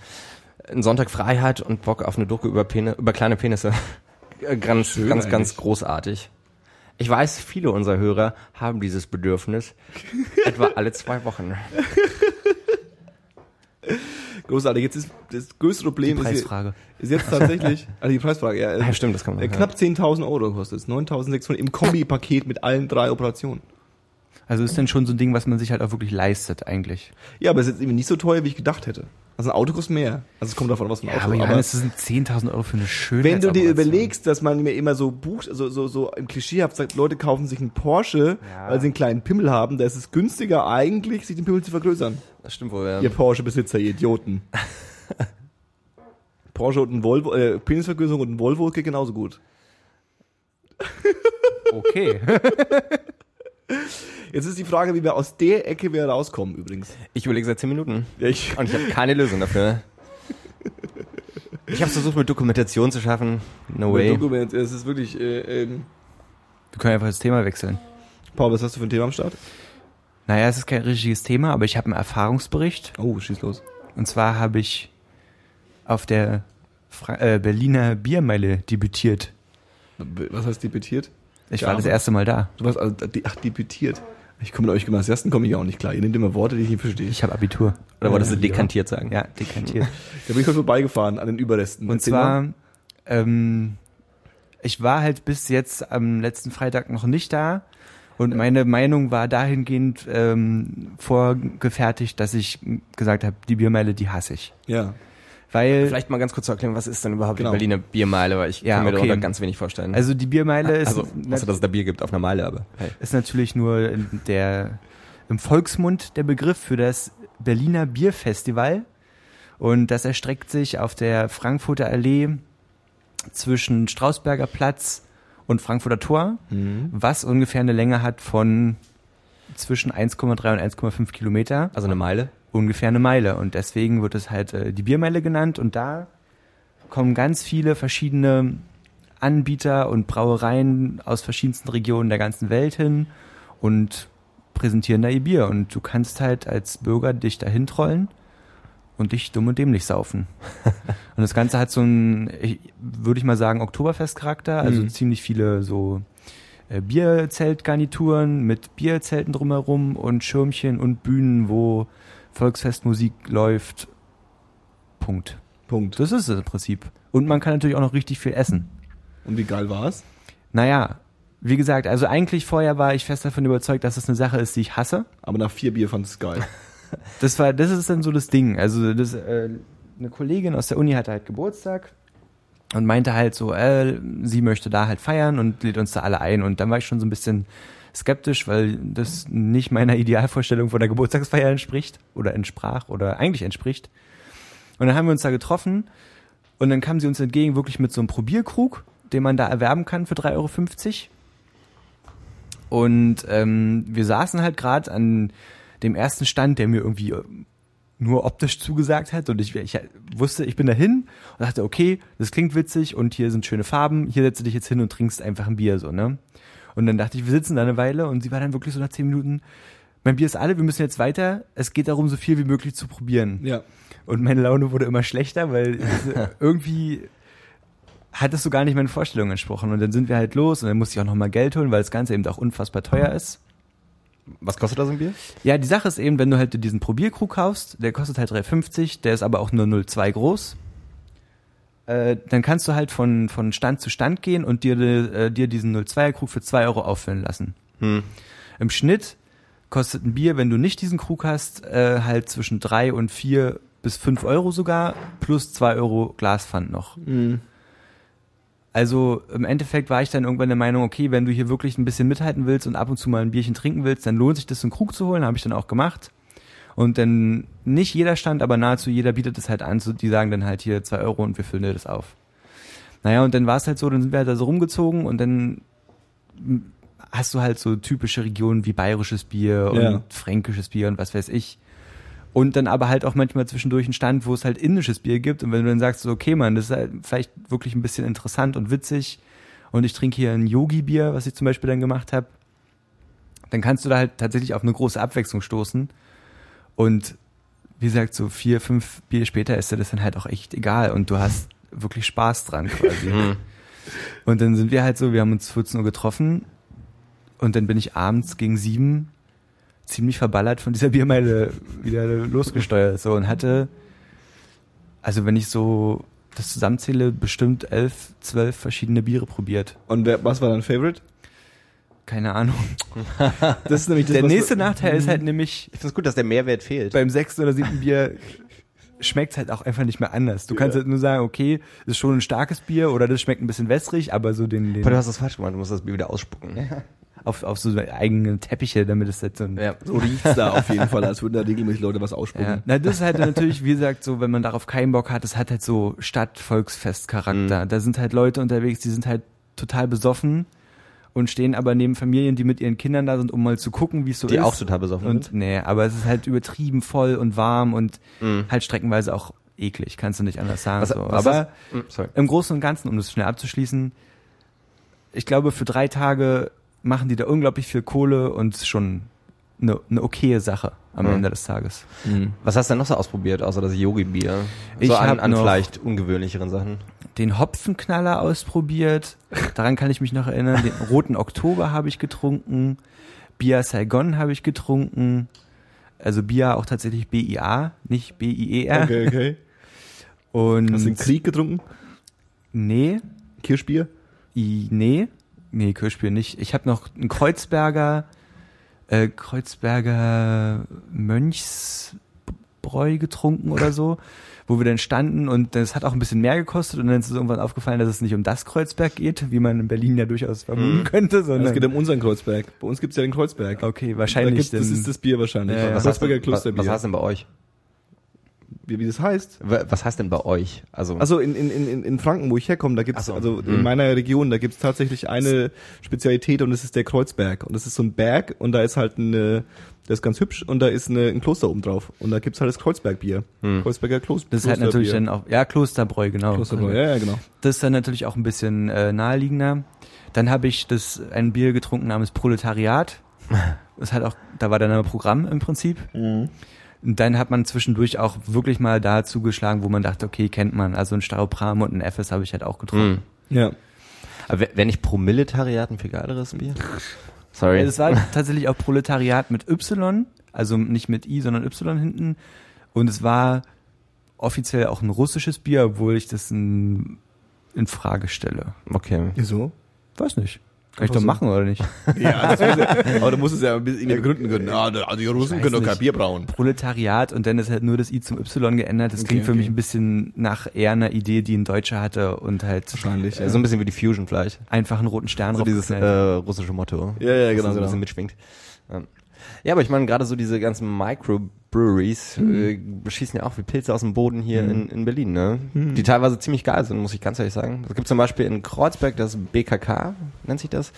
mal einen Sonntag frei hat und Bock auf eine Doku über, Pene, über kleine Penisse. Äh, ganz, Schön ganz, ganz eigentlich. großartig. Ich weiß, viele unserer Hörer haben dieses Bedürfnis etwa alle zwei Wochen. Großartig. Jetzt ist das größte Problem Die ist, Preisfrage. hier- ist jetzt tatsächlich, also die Preisfrage, ja, Ja, stimmt, das kann man. äh, knapp 10.000 Euro kostet es. 9.600 im Kombi-Paket mit allen drei Operationen. Also ist denn schon so ein Ding, was man sich halt auch wirklich leistet eigentlich. Ja, aber es ist jetzt irgendwie nicht so teuer, wie ich gedacht hätte. Also ein Auto kostet mehr. Also es kommt davon, was für ein Auto. aber Johannes, das sind 10.000 Euro für eine schöne wenn du dir überlegst, dass man mir immer so bucht, also so, so im Klischeehaft sagt, Leute kaufen sich einen Porsche, Ja. weil sie einen kleinen Pimmel haben, da ist es günstiger eigentlich, sich den Pimmel zu vergrößern. Das stimmt wohl, ja. Ihr Porsche-Besitzer, ihr Idioten. Porsche und ein Volvo, äh, Penisvergrößerung und ein Volvo geht genauso gut. Okay. Jetzt ist die Frage, wie wir aus der Ecke wieder rauskommen übrigens. Ich überlege seit 10 Minuten. Ich, Und ich habe keine Lösung dafür. Ich habe versucht, mit Dokumentation zu schaffen. No way. Dokument, es ist wirklich, äh, ähm, Wir können einfach das Thema wechseln. Paul, was hast du für ein Thema am Start? Naja, es ist kein richtiges Thema, aber ich habe einen Erfahrungsbericht. Oh, schieß los. Und zwar habe ich auf der Fra äh, Berliner Biermeile debütiert. Was heißt debütiert? Ich Ja, war das erste Mal da. Du warst, also, die- ach, debütiert. Ich komme mit euch Gymnasiasten komme ich auch nicht klar. Ihr nehmt immer Worte, die ich nicht verstehe. Ich habe Abitur. Oder wolltest du Ja. dekantiert sagen? Ja, dekantiert. Da bin ich heute vorbeigefahren an den Überresten. Und Erzähl zwar, ähm, ich war halt bis jetzt am letzten Freitag noch nicht da. Und meine Meinung war dahingehend ähm, vorgefertigt, dass ich gesagt habe, die Biermeile, die hasse ich. Ja. Weil, Vielleicht mal ganz kurz zu erklären, was ist denn überhaupt Genau. die Berliner Biermeile, weil ich Ja, kann mir okay. darunter ganz wenig vorstellen. also die Biermeile ist, also außer dass es da Bier gibt auf einer Meile, aber hey. ist natürlich nur der im Volksmund der Begriff für das Berliner Bierfestival. Und das erstreckt sich auf der Frankfurter Allee zwischen Strausberger Platz und Frankfurter Tor, Mhm. was ungefähr eine Länge hat von zwischen 1,3 und 1,5 Kilometer, Also eine Meile. ungefähr eine Meile. Und deswegen wird es halt äh, die Biermeile genannt. Und da kommen ganz viele verschiedene Anbieter und Brauereien aus verschiedensten Regionen der ganzen Welt hin und präsentieren da ihr Bier. Und du kannst halt als Bürger dich dahin trollen und dich dumm und dämlich saufen. und das Ganze hat so ein, würde ich mal sagen, Oktoberfestcharakter, also Mhm. ziemlich viele so äh, Bierzeltgarnituren mit Bierzelten drumherum und Schirmchen und Bühnen, wo Volksfestmusik läuft. Punkt. Punkt. Das ist es im Prinzip. Und man kann natürlich auch noch richtig viel essen. Und wie geil war's? Naja, wie gesagt, also eigentlich vorher war ich fest davon überzeugt, dass es eine Sache ist, die ich hasse. Aber nach vier Bier fand es geil. Das war, das ist dann so das Ding. Also das, äh, eine Kollegin aus der Uni hatte halt Geburtstag und meinte halt so, äh, sie möchte da halt feiern und lädt uns da alle ein. Und dann war ich schon so ein bisschen skeptisch, weil das nicht meiner Idealvorstellung von der Geburtstagsfeier entspricht oder entsprach oder eigentlich entspricht. Und dann haben wir uns da getroffen und dann kam sie uns entgegen wirklich mit so einem Probierkrug, den man da erwerben kann für 3,50 Euro. Und ähm, wir saßen halt gerade an dem ersten Stand, der mir irgendwie äh, nur optisch zugesagt hat. Und ich, ich wusste, ich bin dahin und dachte, okay, das klingt witzig und hier sind schöne Farben, hier setze dich jetzt hin und trinkst einfach ein Bier, so, ne? Und dann dachte ich, wir sitzen da eine Weile und sie war dann wirklich so nach zehn Minuten, mein Bier ist alle, wir müssen jetzt weiter. Es geht darum, so viel wie möglich zu probieren. Ja. Und meine Laune wurde immer schlechter, weil es, irgendwie hat es so gar nicht meinen Vorstellungen entsprochen. Und dann sind wir halt los und dann musste ich auch nochmal Geld holen, weil das Ganze eben auch unfassbar teuer ist. Was kostet da so ein Bier? Ja, die Sache ist eben, wenn du halt diesen Probierkrug kaufst, der kostet halt 3,50, der ist aber auch nur 0,2 groß. Äh, dann kannst du halt von, von Stand zu Stand gehen und dir, äh, dir diesen 0,2er Krug für 2 Euro auffüllen lassen. Hm. Im Schnitt kostet ein Bier, wenn du nicht diesen Krug hast, äh, halt zwischen 3 und 4 bis 5 Euro sogar, plus 2 Euro Glaspfand noch. Mhm. Also im Endeffekt war ich dann irgendwann der Meinung, okay, wenn du hier wirklich ein bisschen mithalten willst und ab und zu mal ein Bierchen trinken willst, dann lohnt sich das, einen Krug zu holen, habe ich dann auch gemacht. Und dann nicht jeder Stand, aber nahezu jeder bietet es halt an, so, die sagen dann halt hier zwei Euro und wir füllen dir das auf. Naja, und dann war es halt so, dann sind wir halt da so rumgezogen und dann hast du halt so typische Regionen wie bayerisches Bier und Ja. fränkisches Bier und was weiß ich. Und dann aber halt auch manchmal zwischendurch einen Stand, wo es halt indisches Bier gibt. Und wenn du dann sagst, so, okay, Mann, das ist halt vielleicht wirklich ein bisschen interessant und witzig. Und ich trinke hier ein Yogi-Bier, was ich zum Beispiel dann gemacht habe. Dann kannst du da halt tatsächlich auf eine große Abwechslung stoßen. Und wie gesagt, so vier, fünf Bier später ist dir das dann halt auch echt egal. Und du hast wirklich Spaß dran quasi. Hm. Und dann sind wir halt so, wir haben uns 14 Uhr getroffen. Und dann bin ich abends gegen sieben ziemlich verballert von dieser Biermeile wieder losgesteuert. So und hatte, also wenn ich so das zusammenzähle, bestimmt elf, zwölf verschiedene Biere probiert. Und wer, was war dein Favorite? Keine Ahnung. Das ist nämlich das, Der nächste wir- Nachteil ist halt nämlich Ich finde es gut, dass der Mehrwert fehlt. beim sechsten oder siebten Bier schmeckt's halt auch einfach nicht mehr anders. Du kannst halt nur sagen, okay, das ist schon ein starkes Bier oder das schmeckt ein bisschen wässrig, aber so den, den Aber du hast das falsch gemacht, du musst das Bier wieder ausspucken. auf, auf so eigene Teppiche, damit es halt so ein, Ja. So riecht's da auf jeden Fall, als würden da regelmäßig Leute was ausspucken. Ja. Na, das ist halt natürlich, wie gesagt, so, wenn man darauf keinen Bock hat, das hat halt so Stadt-Volksfest-Charakter. Da sind halt Leute unterwegs, die sind halt total besoffen und stehen aber neben Familien, die mit ihren Kindern da sind, um mal zu gucken, wie es so Die ist. auch total besoffen Und sind. nee, aber es ist halt übertrieben voll und warm und Mhm. halt streckenweise auch eklig, kannst du nicht anders sagen. Was- so. was aber hast- Mhm, sorry. im Großen und Ganzen, um das schnell abzuschließen, ich glaube, für drei Tage machen die da unglaublich viel Kohle und schon eine, eine okaye Sache am Mhm. Ende des Tages. Was hast du denn noch so ausprobiert, außer das Yogi-Bier? Ich So an, hab an noch- vielleicht ungewöhnlicheren Sachen. Den Hopfenknaller ausprobiert, daran kann ich mich noch erinnern. Den roten Oktober habe ich getrunken, Bia Saigon habe ich getrunken, also Bia auch tatsächlich B-I-A, nicht B-I-E-R. Okay, okay. Und Hast du den Krieg getrunken? nee, Kirschbier? I, nee, nee, Kirschbier nicht. Ich habe noch einen Kreuzberger, äh, Kreuzberger Mönchsbräu getrunken oder so, wo wir dann standen und das hat auch ein bisschen mehr gekostet und dann ist uns irgendwann aufgefallen, dass es nicht um das Kreuzberg geht, wie man in Berlin ja durchaus vermuten könnte, sondern Es geht um unseren Kreuzberg. Bei uns gibt's ja den Kreuzberg. okay, Da wahrscheinlich gibt's, das ist das Bier wahrscheinlich. Ja, ja. Das Was heißt, Kreuzberger denn, was, was heißt denn bei euch? Wie, wie das heißt? Wa- Was heißt denn bei euch? Also, Also in, in, in, in Franken, wo ich herkomme, da gibt's so. also Mhm. in meiner Region, da gibt's tatsächlich eine Spezialität und das ist der Kreuzberg. Und das ist so ein Berg und da ist halt eine, der ist ganz hübsch und da ist eine, ein Kloster oben drauf. Und da gibt's halt das Kreuzbergbier. Mhm. Kreuzberger Kloster. das ist halt natürlich dann auch, ja, Klosterbräu, genau. Klosterbräu, ja, ja, genau. Das ist dann natürlich auch ein bisschen äh, naheliegender. Dann habe ich das ein Bier getrunken namens Proletariat. Das hat auch, da war dann ein Programm im Prinzip. Und dann hat man zwischendurch auch wirklich mal da zugeschlagen, wo man dachte, okay, kennt man. Also ein Staropram und ein FS habe ich halt auch getrunken. Hm. Ja. Aber wäre nicht Promilletariat ein viel geileres Bier? Sorry. Das war tatsächlich auch Proletariat mit Y, also nicht mit I, sondern Y hinten. Und es war offiziell auch ein russisches Bier, obwohl ich das in, in Frage stelle. okay. Wieso? Weiß nicht. Kann ich doch machen oder nicht? Ja, das muss ja, aber du musst es ja ein bisschen begründen können. Ja, also die Russen können doch kein. Bier brauen. Proletariat und dann ist halt nur das I zum Y geändert. Das Okay, klingt für okay. mich ein bisschen nach eher einer Idee, die ein Deutscher hatte und halt Wahrscheinlich, So ein bisschen wie die Fusion vielleicht. einfach einen roten Stern So dieses äh, russische Motto. Ja, ja, Das genau, so ein genau. bisschen mitschwingt. Ja. Ja, aber ich meine, gerade so diese ganzen Microbreweries äh, beschießen ja auch wie Pilze aus dem Boden hier in, in Berlin, ne? Die teilweise ziemlich geil sind, muss ich ganz ehrlich sagen. Es gibt zum Beispiel in Kreuzberg das BKK, nennt sich das.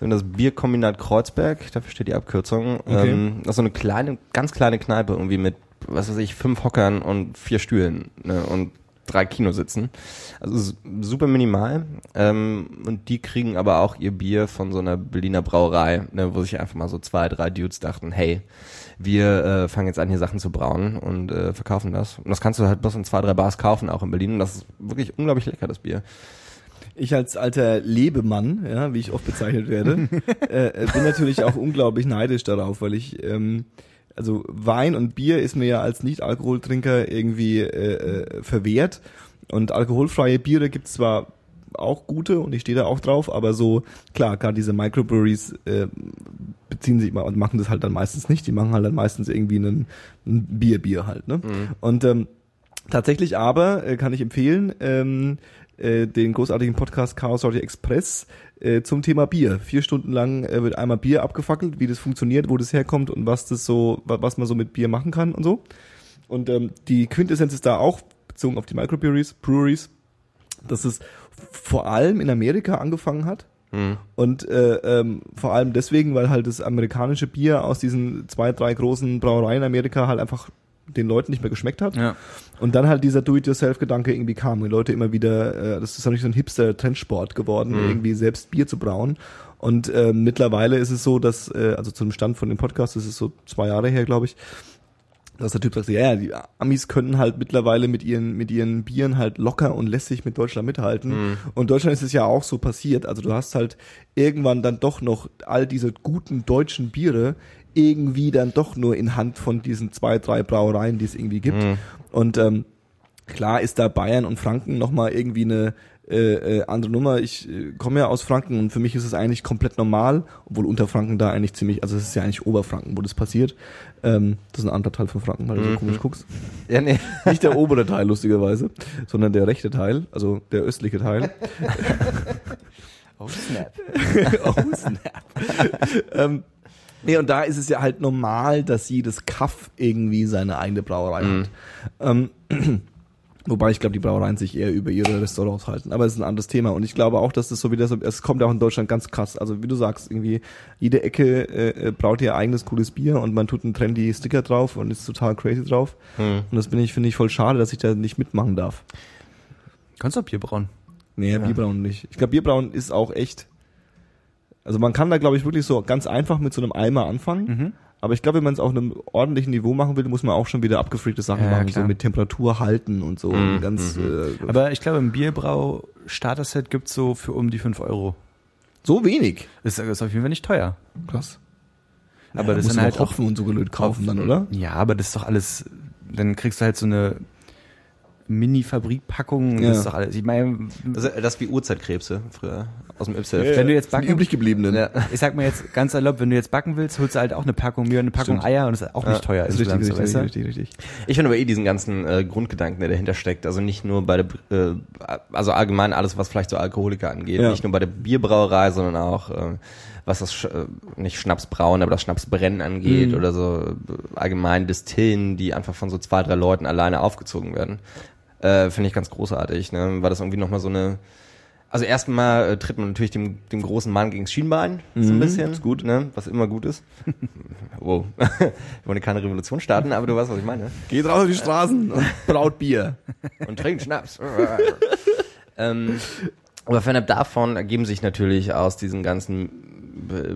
Das Bierkombinat Kreuzberg, dafür steht die Abkürzung. Okay. Ähm, das ist so eine kleine, ganz kleine Kneipe irgendwie mit, was weiß ich, fünf Hockern und vier Stühlen ne? und drei Kinositzen. Also super minimal. Ähm, und die kriegen aber auch ihr Bier von so einer Berliner Brauerei, ne, wo sich einfach mal so zwei, drei Dudes dachten, hey, wir äh, fangen jetzt an, hier Sachen zu brauen und äh, verkaufen das. Und das kannst du halt bloß in zwei, drei Bars kaufen, auch in Berlin. Und das ist wirklich unglaublich lecker, das Bier. Ich als alter Lebemann, ja, wie ich oft bezeichnet werde, äh, bin natürlich auch unglaublich neidisch darauf, weil ich, ähm, also Wein und Bier ist mir ja als Nicht-Alkoholtrinker irgendwie äh, äh, verwehrt. Und alkoholfreie Biere gibt es zwar auch gute und ich stehe da auch drauf, aber so, klar, gerade diese Microbreweries äh, beziehen sich mal und machen das halt dann meistens nicht. Die machen halt dann meistens irgendwie einen, ein Bier-Bier halt, ne? Und ähm, Tatsächlich aber äh, kann ich empfehlen ähm, äh, den großartigen Podcast Chaos Radio Express äh, zum Thema Bier. Vier Stunden lang äh, wird einmal Bier abgefackelt, wie das funktioniert, wo das herkommt und was das so, wa- was man so mit Bier machen kann und so. Und ähm, die Quintessenz ist da auch bezogen auf die Microbreweries, Breweries, dass es vor allem in Amerika angefangen hat. Und äh, ähm, vor allem deswegen, weil halt das amerikanische Bier aus diesen zwei, drei großen Brauereien in Amerika halt einfach den Leuten nicht mehr geschmeckt hat. Ja. Und dann halt dieser Do-it-yourself-Gedanke irgendwie kam. Die Leute immer wieder, äh, das ist natürlich so ein Hipster-Trendsport geworden, irgendwie selbst Bier zu brauen. Und äh, mittlerweile ist es so, dass, äh, also zum Stand von dem Podcast, das ist so zwei Jahre her, glaube ich, dass der Typ sagt, ja, ja, die Amis können halt mittlerweile mit ihren, mit ihren Bieren halt locker und lässig mit Deutschland mithalten. Und in Deutschland ist es ja auch so passiert. Also du hast halt irgendwann dann doch noch all diese guten deutschen Biere irgendwie dann doch nur in Hand von diesen zwei, drei Brauereien, die es irgendwie gibt. Und ähm, klar ist da Bayern und Franken nochmal irgendwie eine äh, äh, andere Nummer. Ich äh, komme ja aus Franken und für mich ist es eigentlich komplett normal, obwohl Unterfranken da eigentlich ziemlich, also es ist ja eigentlich Oberfranken, wo das passiert. Ähm, das ist ein anderer Teil von Franken, weil du so Mhm. komisch guckst. Ja, nee. Nicht der obere Teil, lustigerweise, sondern der rechte Teil, also der östliche Teil. Oh, snap. oh, snap. ähm, nee, und da ist es ja halt normal, dass jedes Kaff irgendwie seine eigene Brauerei Mhm. hat. Ähm, wobei ich glaube, die Brauereien sich eher über ihre Restaurants halten. Aber es ist ein anderes Thema. Und ich glaube auch, dass das so wieder so, es kommt ja auch in Deutschland ganz krass. Also wie du sagst, irgendwie jede Ecke äh, äh, braut ihr eigenes cooles Bier und man tut einen trendy Sticker drauf und ist total crazy drauf. Hm. Und das bin ich, finde ich voll schade, dass ich da nicht mitmachen darf. Kannst du auch Bier brauen? Nee, Bierbrauen nicht. Ich glaube, Bierbrauen ist auch echt. Also man kann da, glaube ich, wirklich so ganz einfach mit so einem Eimer anfangen. Mhm. Aber ich glaube, wenn man es auf einem ordentlichen Niveau machen will, muss man auch schon wieder abgefreakte Sachen Ja, machen, klar. so mit Temperatur halten und so. Mhm, Ganz äh, Aber ich glaube, im Bierbrau-Starter-Set gibt's so für um die 5 Euro. so wenig. Ist, ist auf jeden Fall nicht teuer. Krass. Aber ja, das sind halt Hopfen und so gelöt kaufen dann, oder? Ja, aber das ist doch alles. Dann kriegst du halt so eine Mini-Fabrikpackung. und Ja. Das ist doch alles. Ich meine, Das, ist- das ist wie Urzeitkrebse früher aus dem YF. wenn du jetzt backen, übrig gebliebenen. Ja. ich sag mal jetzt ganz erlaubt, wenn du jetzt backen willst, holst du halt auch eine Packung und eine Packung Stimmt. Eier und das ist auch Ja, nicht teuer. ist richtig, richtig, so, richtig, richtig, richtig. Ich finde aber eh diesen ganzen äh, Grundgedanken, der dahinter steckt, also nicht nur bei der, äh, also allgemein alles, was vielleicht so Alkoholiker angeht, Ja. nicht nur bei der Bierbrauerei, sondern auch, äh, was das, äh, nicht Schnapsbrauen, aber das Schnapsbrennen angeht Mhm. oder so äh, allgemein Distillen, die einfach von so zwei, drei Leuten alleine aufgezogen werden. Äh, finde ich ganz großartig, ne? Weil das irgendwie nochmal so eine, also erstmal äh, tritt man natürlich dem, dem großen Mann gegen das Schienbein, so ein Mhm, bisschen. ist gut. Ne? Was immer gut ist. wow. Ich wollte keine Revolution starten, aber du weißt, was ich meine. Geht raus auf die Straßen und braut Bier. und trinkt Schnaps. ähm, aber fernab davon ergeben sich natürlich aus diesen ganzen äh,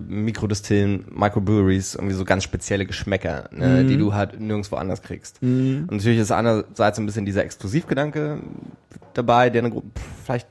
Mikrodistillen, Microbreweries irgendwie so ganz spezielle Geschmäcker, ne, Mhm. die du halt nirgendwo anders kriegst. Und natürlich ist einerseits so ein bisschen dieser Exklusivgedanke dabei, der eine, vielleicht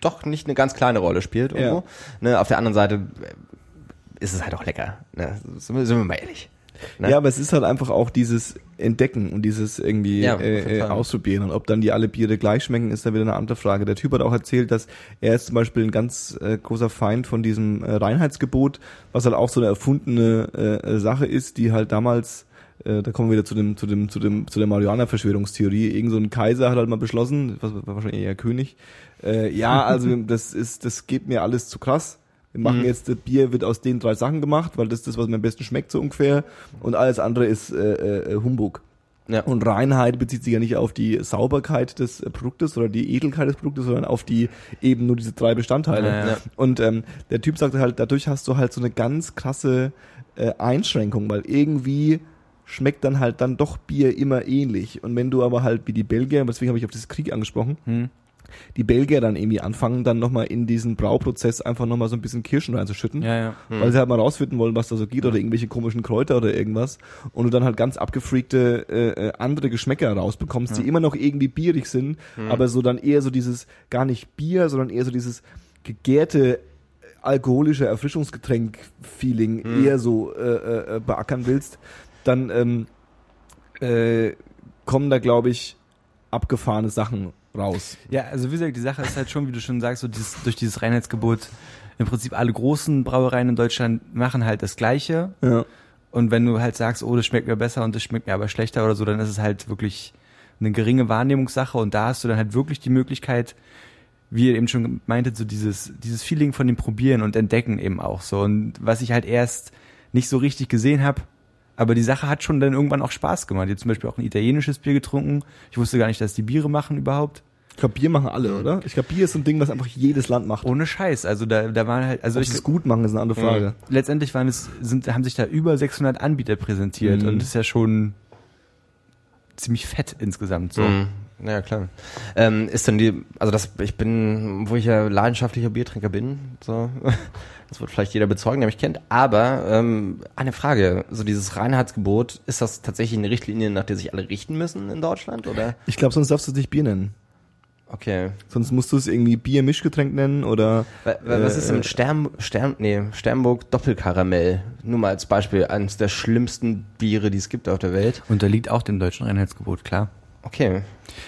doch nicht eine ganz kleine Rolle spielt irgendwo. Ja. Ne, auf der anderen Seite äh, ist es halt auch lecker. Ne? Sind, wir, sind wir mal ehrlich. Ne? Ja, aber es ist halt einfach auch dieses Entdecken und dieses irgendwie Ja, äh, äh, ausprobieren. Und ob dann die alle Biere gleich schmecken, ist dann wieder eine andere Frage. Der Typ hat auch erzählt, dass er ist zum Beispiel ein ganz äh, großer Feind von diesem äh, Reinheitsgebot, was halt auch so eine erfundene äh, äh, Sache ist, die halt damals äh, da kommen wir wieder zu dem, zu dem, zu dem, zu der Marihuana-Verschwörungstheorie. Irgend so ein Kaiser hat halt mal beschlossen, was war wahrscheinlich eher König. Äh, ja, also das ist, das geht mir alles zu krass. Wir machen Mhm. jetzt, das Bier wird aus den drei Sachen gemacht, weil das ist das, was mir am besten schmeckt, so ungefähr. Und alles andere ist äh, äh, Humbug. Ja. Und Reinheit bezieht sich ja nicht auf die Sauberkeit des äh, Produktes oder die Edelkeit des Produktes, sondern auf die eben nur diese drei Bestandteile. Ja, ja. Und ähm, der Typ sagte halt, dadurch hast du halt so eine ganz krasse äh, Einschränkung, weil irgendwie schmeckt dann halt dann doch Bier immer ähnlich. Und wenn du aber halt wie die Belgier, deswegen habe ich auf dieses Krieg angesprochen, Hm. Die Belgier dann irgendwie anfangen, dann nochmal in diesen Brauprozess einfach nochmal so ein bisschen Kirschen reinzuschütten. Ja, ja. weil sie halt mal rausfinden wollen, was da so geht oder irgendwelche komischen Kräuter oder irgendwas. Und du dann halt ganz abgefreakte äh, äh, andere Geschmäcker rausbekommst, die immer noch irgendwie bierig sind, aber so dann eher so dieses gar nicht Bier, sondern eher so dieses gegärte äh, alkoholische Erfrischungsgetränk-Feeling eher so äh, äh, beackern willst, dann ähm, äh, kommen da glaube ich abgefahrene Sachen raus. Ja, also wie gesagt, die Sache ist halt schon, wie du schon sagst, so dieses, durch dieses Reinheitsgebot, im Prinzip alle großen Brauereien in Deutschland machen halt das Gleiche. Ja. Und wenn du halt sagst, oh, das schmeckt mir besser und das schmeckt mir aber schlechter oder so, dann ist es halt wirklich eine geringe Wahrnehmungssache und da hast du dann halt wirklich die Möglichkeit, wie ihr eben schon meintet, so dieses, dieses Feeling von dem Probieren und Entdecken eben auch so. Und was ich halt erst nicht so richtig gesehen habe, aber die Sache hat schon dann irgendwann auch Spaß gemacht. Ich habe zum Beispiel auch ein italienisches Bier getrunken. Ich wusste gar nicht, dass die Biere machen überhaupt. Ich glaube, Bier machen alle, oder? Ich glaube, Bier ist so ein Ding, was einfach jedes Land macht. Ohne Scheiß. Also da, da waren halt, also Ob ich, es gut machen, ist eine andere Frage. letztendlich waren es, sind, haben sich da über 600 Anbieter präsentiert Mhm. und das ist ja schon ziemlich fett insgesamt so. Mhm. Ja, klar. Ähm, ist denn die, also das, ich bin, wo ich ja leidenschaftlicher Biertrinker bin, so, das wird vielleicht jeder bezeugen, der mich kennt, aber ähm, eine Frage, so dieses Reinheitsgebot, ist das tatsächlich eine Richtlinie, nach der sich alle richten müssen in Deutschland, oder? Ich glaube, sonst darfst du es nicht Bier nennen. Okay. Sonst musst du es irgendwie Bier-Mischgetränk nennen oder Wa- wa- Was Äh, ist denn mit Stern, Stern, nee, Sternburg Doppelkaramell? Nur mal als Beispiel, eines der schlimmsten Biere, die es gibt auf der Welt. Unterliegt auch dem deutschen Reinheitsgebot, klar. Okay.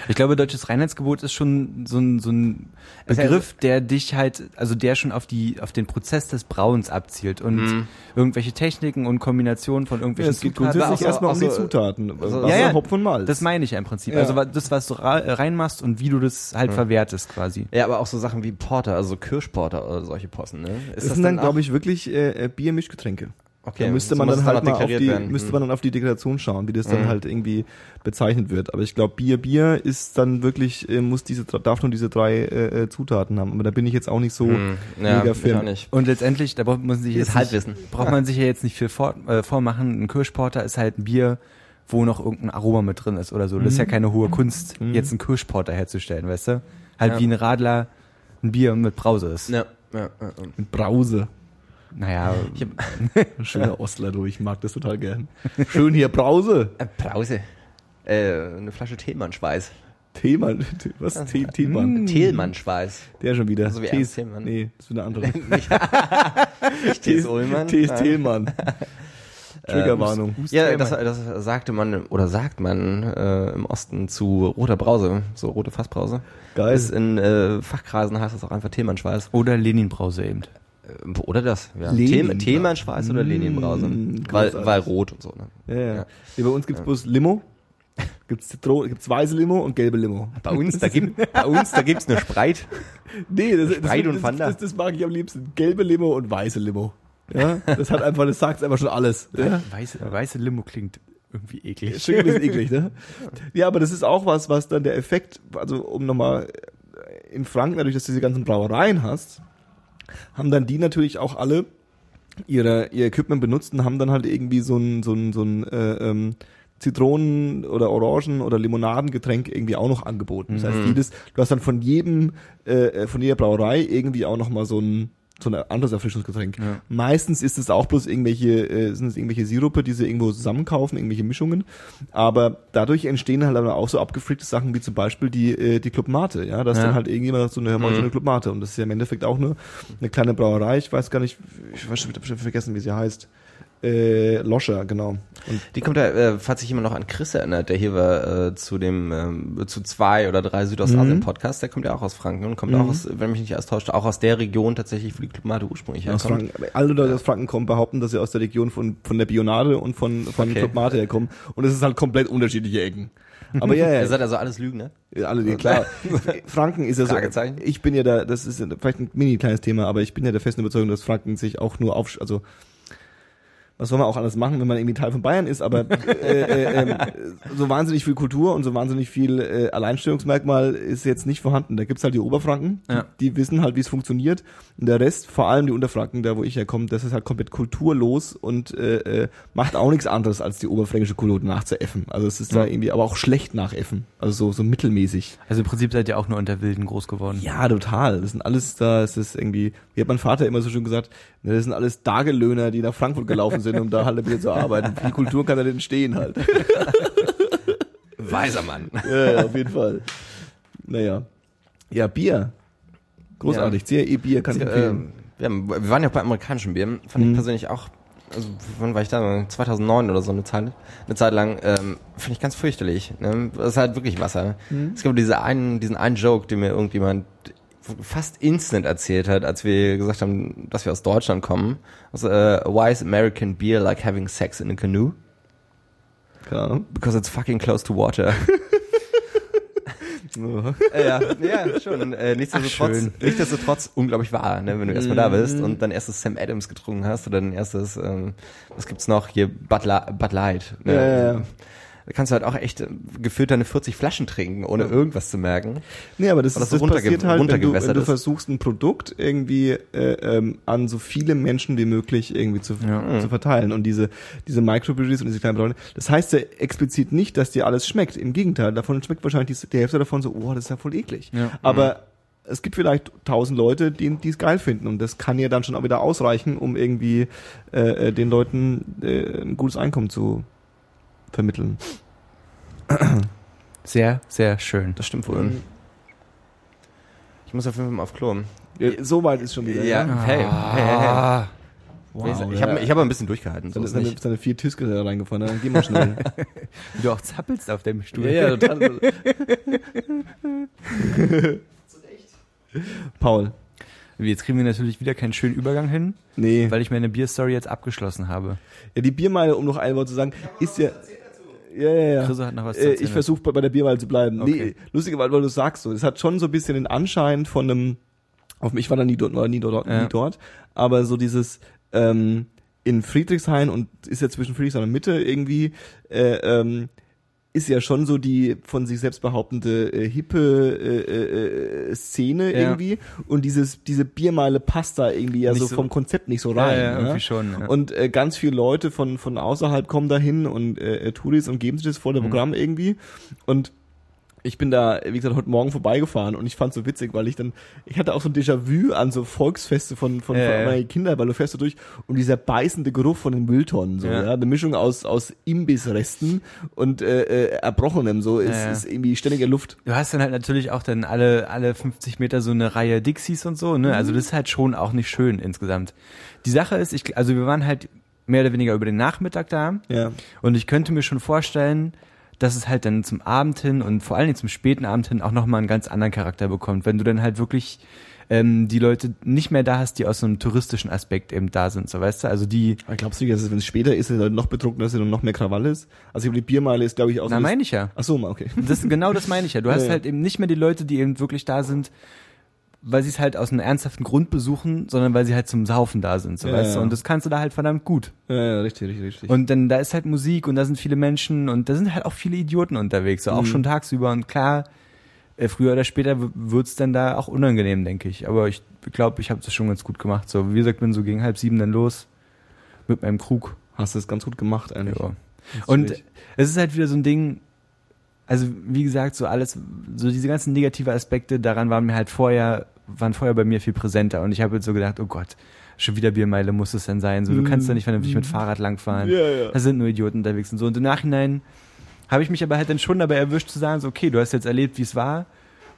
Ich glaube, deutsches Reinheitsgebot ist schon so ein, so ein ja- Begriff, der dich halt, also der schon auf die, auf den Prozess des Brauens abzielt und irgendwelche Techniken und Kombinationen von Ja, irgendwelchen es geht Zutaten. grundsätzlich erstmal um auch die Zutaten. so- Wasser, Ja, ja. Hopfen und Malz. Das meine ich ja im Prinzip. Ja. Also das, was du reinmachst und wie du das halt verwertest quasi. Ja, aber auch so Sachen wie Porter, also Kirschporter oder solche Possen, ne? Ist das sind dann, auch- glaube ich, wirklich äh, äh, Biermischgetränke. Okay, da müsste so man dann halt noch mal auf die, werden. müsste Hm. man dann auf die Deklaration schauen, wie das dann Mhm. halt irgendwie bezeichnet wird. Aber ich glaube, Bier, Bier ist dann wirklich, äh, muss diese, darf nur diese drei äh, äh, Zutaten haben. Aber da bin ich jetzt auch nicht so Hm. ja, mega nicht. Und letztendlich, da braucht man sich Ist jetzt Halbwissen. Nicht, braucht man sich ja jetzt nicht viel vor, äh, vormachen. Ein Kirschporter ist halt ein Bier, wo noch irgendein Aroma mit drin ist oder so. Das ist ja keine hohe Kunst, Mhm. jetzt einen Kirschporter herzustellen, weißt du? Halt Ja. wie ein Radler ein Bier mit Brause ist. Ja, ja, ja, ja. mit Brause. Naja, Ich hab, Schöner Ostler, du, ich mag das total gern. Schön hier Brause. äh, Brause. Äh, eine Flasche Teelmann-Schweiß. Themann, was? Tee, Mm. Themann. Teelmann-Schweiß. Der schon wieder. So wie Tee Ernst ist- Thälmann. Nee, das ist wieder eine andere. Nicht Tees Ullmann. Tee ist Nein. Thielmann. Triggerwarnung. Ja, das, das sagte man oder sagt man äh, im Osten zu roter Brause, so rote Fassbrause. Geil. Ist in äh, Fachkreisen heißt das auch einfach Teelmann-Schweiß. oder Lenin-Brause eben. Äh, Oder das, ja. Lenin- Thel- Teelmann-Schweiß oder Mm, Lenin-Brause. Weil, weil rot und so, ne? Ja, ja. Ja. Nee, bei uns gibt's bloß Limo. Gibt's, gibt's weiße Limo und gelbe Limo. Bei uns, da gibt, bei uns, da gibt's eine Spreit. Nee, das, das, Spreit und das, Fanta. das, das mag ich am liebsten. Gelbe Limo und weiße Limo. Ja, das hat einfach, das sagt einfach schon alles. Ja? Weiße, weiße Limo klingt irgendwie eklig. Schön ist eklig, ne? Ja, aber das ist auch was, was dann der Effekt, also um nochmal in Franken, dadurch, dass du diese ganzen Brauereien hast, haben dann die natürlich auch alle ihre, ihr Equipment benutzt und haben dann halt irgendwie so ein, so ein, so ein äh, ähm, Zitronen- oder Orangen- oder Limonadengetränk irgendwie auch noch angeboten. Das heißt, jedes, du hast dann von jedem, äh, von jeder Brauerei irgendwie auch noch mal so ein so ein anderes Erfrischungsgetränk. Ja. Meistens ist es auch bloß irgendwelche, äh, sind es irgendwelche Sirupe, die sie irgendwo zusammenkaufen, irgendwelche Mischungen. Aber dadurch entstehen halt aber auch so abgefrickte Sachen wie zum Beispiel die, äh, die Club Mate, ja. Da ist Ja. dann halt irgendjemand sagt so, ne, hör mal, so eine Club Mate. Und das ist ja im Endeffekt auch nur eine kleine Brauerei. Ich weiß gar nicht, ich weiß schon, ich hab schon vergessen, wie sie heißt. Äh, Loscher, genau. Und Die kommt da, äh, falls sich jemand noch an Chris erinnert, der hier war äh, zu dem, ähm, zu zwei oder drei Südostasien-Podcasts, der kommt ja auch aus Franken und kommt auch aus, wenn mich nicht alles täuscht, auch aus der Region tatsächlich, wo die Clubmate ursprünglich aus herkommt. Franken, alle Leute aus Franken kommen, behaupten, dass sie aus der Region von, von der Bionade und von, von Okay. Club Mate herkommen. Und es ist halt komplett unterschiedliche Ecken. Aber ja, ja. Ihr seid also alles Lügen, ne? Ja, alle, die, klar. Franken ist ja so. Ich bin ja da, das ist vielleicht ein mini kleines Thema, aber ich bin ja der festen Überzeugung, dass Franken sich auch nur auf, also was soll man auch alles machen, wenn man irgendwie Teil von Bayern ist, aber äh, äh, ähm, so wahnsinnig viel Kultur und so wahnsinnig viel äh, Alleinstellungsmerkmal ist jetzt nicht vorhanden. Da gibt's halt die Oberfranken, Ja. die wissen halt, wie es funktioniert. Und der Rest, vor allem die Unterfranken, da wo ich herkomme, das ist halt komplett kulturlos und äh, äh, macht auch nichts anderes, als die oberfränkische Kultur nachzuäffen. Also es ist da Ja. irgendwie, aber auch schlecht nachäffen. Also so, so mittelmäßig. Also im Prinzip seid ihr auch nur unter Wilden groß geworden. Ja, total. Das sind alles da, es ist irgendwie, wie hat mein Vater immer so schön gesagt, ne, das sind alles Tagelöhner, die nach Frankfurt gelaufen sind, um da wieder zu arbeiten. Die Kultur kann da denn stehen halt. Weiser Mann. ja, ja, auf jeden Fall. Naja. Ja, Bier. Großartig. CRE Bier kann ich empfehlen. Ähm, wir, haben, wir waren ja auch bei amerikanischen Bieren, fand Mhm. ich persönlich auch, also wann war ich da? 2009 oder so eine Zeit, eine Zeit lang, ähm, finde ich ganz fürchterlich. Ne? Das ist halt wirklich Wasser. Mhm. Es gab diese einen, diesen einen Joke, den mir irgendjemand fast instant erzählt hat, als wir gesagt haben, dass wir aus Deutschland kommen. Also, äh, why is American beer like having sex in a canoe? Ahnung. Because it's fucking close to water. Äh, ja, ja, schon. Äh, nichtsdestotrotz, Ach, nichtsdestotrotz unglaublich wahr, ne, wenn du erstmal da bist und dein erstes Sam Adams getrunken hast oder dein erstes, ähm, was gibt's noch hier, Bud, La Bud Light. Ne? Ja, ja, ja. Da kannst du halt auch echt äh, gefühlt deine 40 Flaschen trinken, ohne irgendwas zu merken. Nee, aber das, ist, das das passiert halt, wenn du, wenn du versuchst, ein Produkt irgendwie äh, ähm, an so viele Menschen wie möglich irgendwie zu, Ja. zu verteilen. Und diese, diese Microbreweries und diese kleinen Brauereien, das heißt ja explizit nicht, dass dir alles schmeckt. Im Gegenteil, davon schmeckt wahrscheinlich die, die Hälfte davon so, oh, das ist ja voll eklig. Ja. Aber es gibt vielleicht tausend Leute, die die es geil finden. Und das kann ja dann schon auch wieder ausreichen, um irgendwie äh, äh, den Leuten äh, ein gutes Einkommen zu vermitteln. Sehr, sehr schön. Das stimmt wohl. Ich muss auf jeden Fall mal auf Klo. Ja, so weit ist schon wieder. Ja. Hey, hey, hey, hey. Ah. Wow, ich habe ja. ich hab ein bisschen durchgehalten. So Seine, ist seine, nicht. seine vier Tüske da reingefahren, dann geh mal schnell. Wie du auch zappelst auf dem Stuhl. total. Paul. Jetzt kriegen wir natürlich wieder keinen schönen Übergang hin, Nee. weil ich meine Bierstory jetzt abgeschlossen habe. Ja, die Biermeile, um noch ein Wort zu sagen, ist ja. Ja, ja, ja. Chriso hat noch was zu Äh, erzählen. ich versuche bei, bei der Biermeile zu bleiben. Nee, Okay. lustigerweise, weil du sagst so, es hat schon so ein bisschen den Anschein von einem, auf mich war da nie dort, war nie dort, Ja. nie dort, aber so dieses, ähm, in Friedrichshain und ist ja zwischen Friedrichshain und Mitte irgendwie, äh, ähm, ist ja schon so die von sich selbst behauptende äh, hippe äh, äh, Szene Ja. irgendwie und dieses diese Biermeile passt da irgendwie ja so, so- vom Konzept nicht so ja, rein. ja, ne? irgendwie schon. Ja. Und äh, ganz viele Leute von, von außerhalb kommen dahin und äh, äh, Touris und geben sich das volle Mhm. Programm irgendwie. Und ich bin da, wie gesagt, heute Morgen vorbeigefahren und ich fand so witzig, weil ich dann, ich hatte auch so ein Déjà-vu an so Volksfeste von, von, Ja, von meinen Kindern, weil du fährst so durch und dieser beißende Geruch von den Mülltonnen, so, ja, Ja. eine Mischung aus, aus Imbissresten und äh, äh, Erbrochenem, so, ist, Ja, ist irgendwie ständig in Luft. Du hast dann halt natürlich auch dann alle, alle 50 Meter so eine Reihe Dixies und so, ne? Also das ist halt schon auch nicht schön insgesamt. Die Sache ist, ich, also wir waren halt mehr oder weniger über den Nachmittag da Ja. und ich könnte mir schon vorstellen, dass es halt dann zum Abend hin und vor allen Dingen zum späten Abend hin auch nochmal einen ganz anderen Charakter bekommt, wenn du dann halt wirklich ähm, die Leute nicht mehr da hast, die aus so einem touristischen Aspekt eben da sind, so weißt du? Also die, Aber glaubst du nicht, dass es, wenn es später ist, dass es noch betrunkener sind und noch mehr Krawall ist? Also ich glaube, die Biermeile ist, glaube ich, auch na so. meine ich ja. Ach so, okay. Das, genau das meine ich ja. Du hast Ja, ja. halt eben nicht mehr die Leute, die eben wirklich da sind, weil sie es halt aus einem ernsthaften Grund besuchen, sondern weil sie halt zum Saufen da sind, so Ja, weißt du. Und das kannst du da halt verdammt gut. Ja, ja, richtig, richtig, richtig. Und dann da ist halt Musik und da sind viele Menschen und da sind halt auch viele Idioten unterwegs, so auch Mhm. schon tagsüber. Und klar, äh, früher oder später w- wird's dann da auch unangenehm, denke ich. Aber ich glaube, ich habe das schon ganz gut gemacht. So, wie gesagt, bin so gegen halb sieben dann los mit meinem Krug. Hast du das ganz gut gemacht eigentlich. Ja. Und es ist halt wieder so ein Ding, also wie gesagt, so alles, so diese ganzen negative Aspekte daran waren mir halt vorher, waren vorher bei mir viel präsenter und ich habe jetzt so gedacht, oh Gott, schon wieder Biermeile muss es denn sein, so du kannst da nicht vernünftig mit Fahrrad langfahren, Ja, ja. da sind nur Idioten unterwegs und so und im Nachhinein habe ich mich aber halt dann schon dabei erwischt zu sagen, so okay, du hast jetzt erlebt, wie es war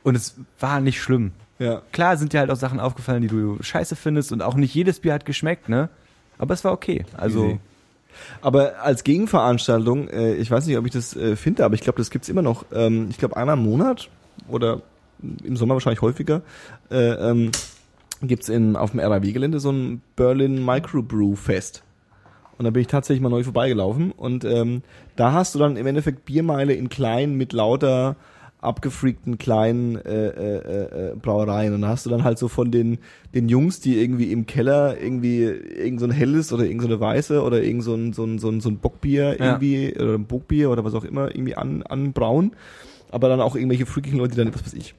und es war nicht schlimm. Ja. Klar sind dir halt auch Sachen aufgefallen, die du scheiße findest und auch nicht jedes Bier hat geschmeckt, ne? Aber es war okay. Also Easy. Aber als Gegenveranstaltung, äh, ich weiß nicht, ob ich das äh, finde, aber ich glaube, das gibt's immer noch. Ähm, ich glaube, einmal im Monat oder im Sommer wahrscheinlich häufiger äh, ähm, gibt's in auf dem RAW-Gelände so ein Berlin Microbrew Fest. Und da bin ich tatsächlich mal neu vorbeigelaufen und ähm, da hast du dann im Endeffekt Biermeile in klein mit lauter abgefreakten kleinen äh, äh, äh, Brauereien und da hast du dann halt so von den den Jungs, die irgendwie im Keller irgendwie irgend so ein helles oder irgend so eine weiße oder irgend so ein so ein, so ein, so ein Bockbier Ja. irgendwie oder ein Bockbier oder was auch immer irgendwie an anbrauen, aber dann auch irgendwelche freaking Leute, die dann was weiß ich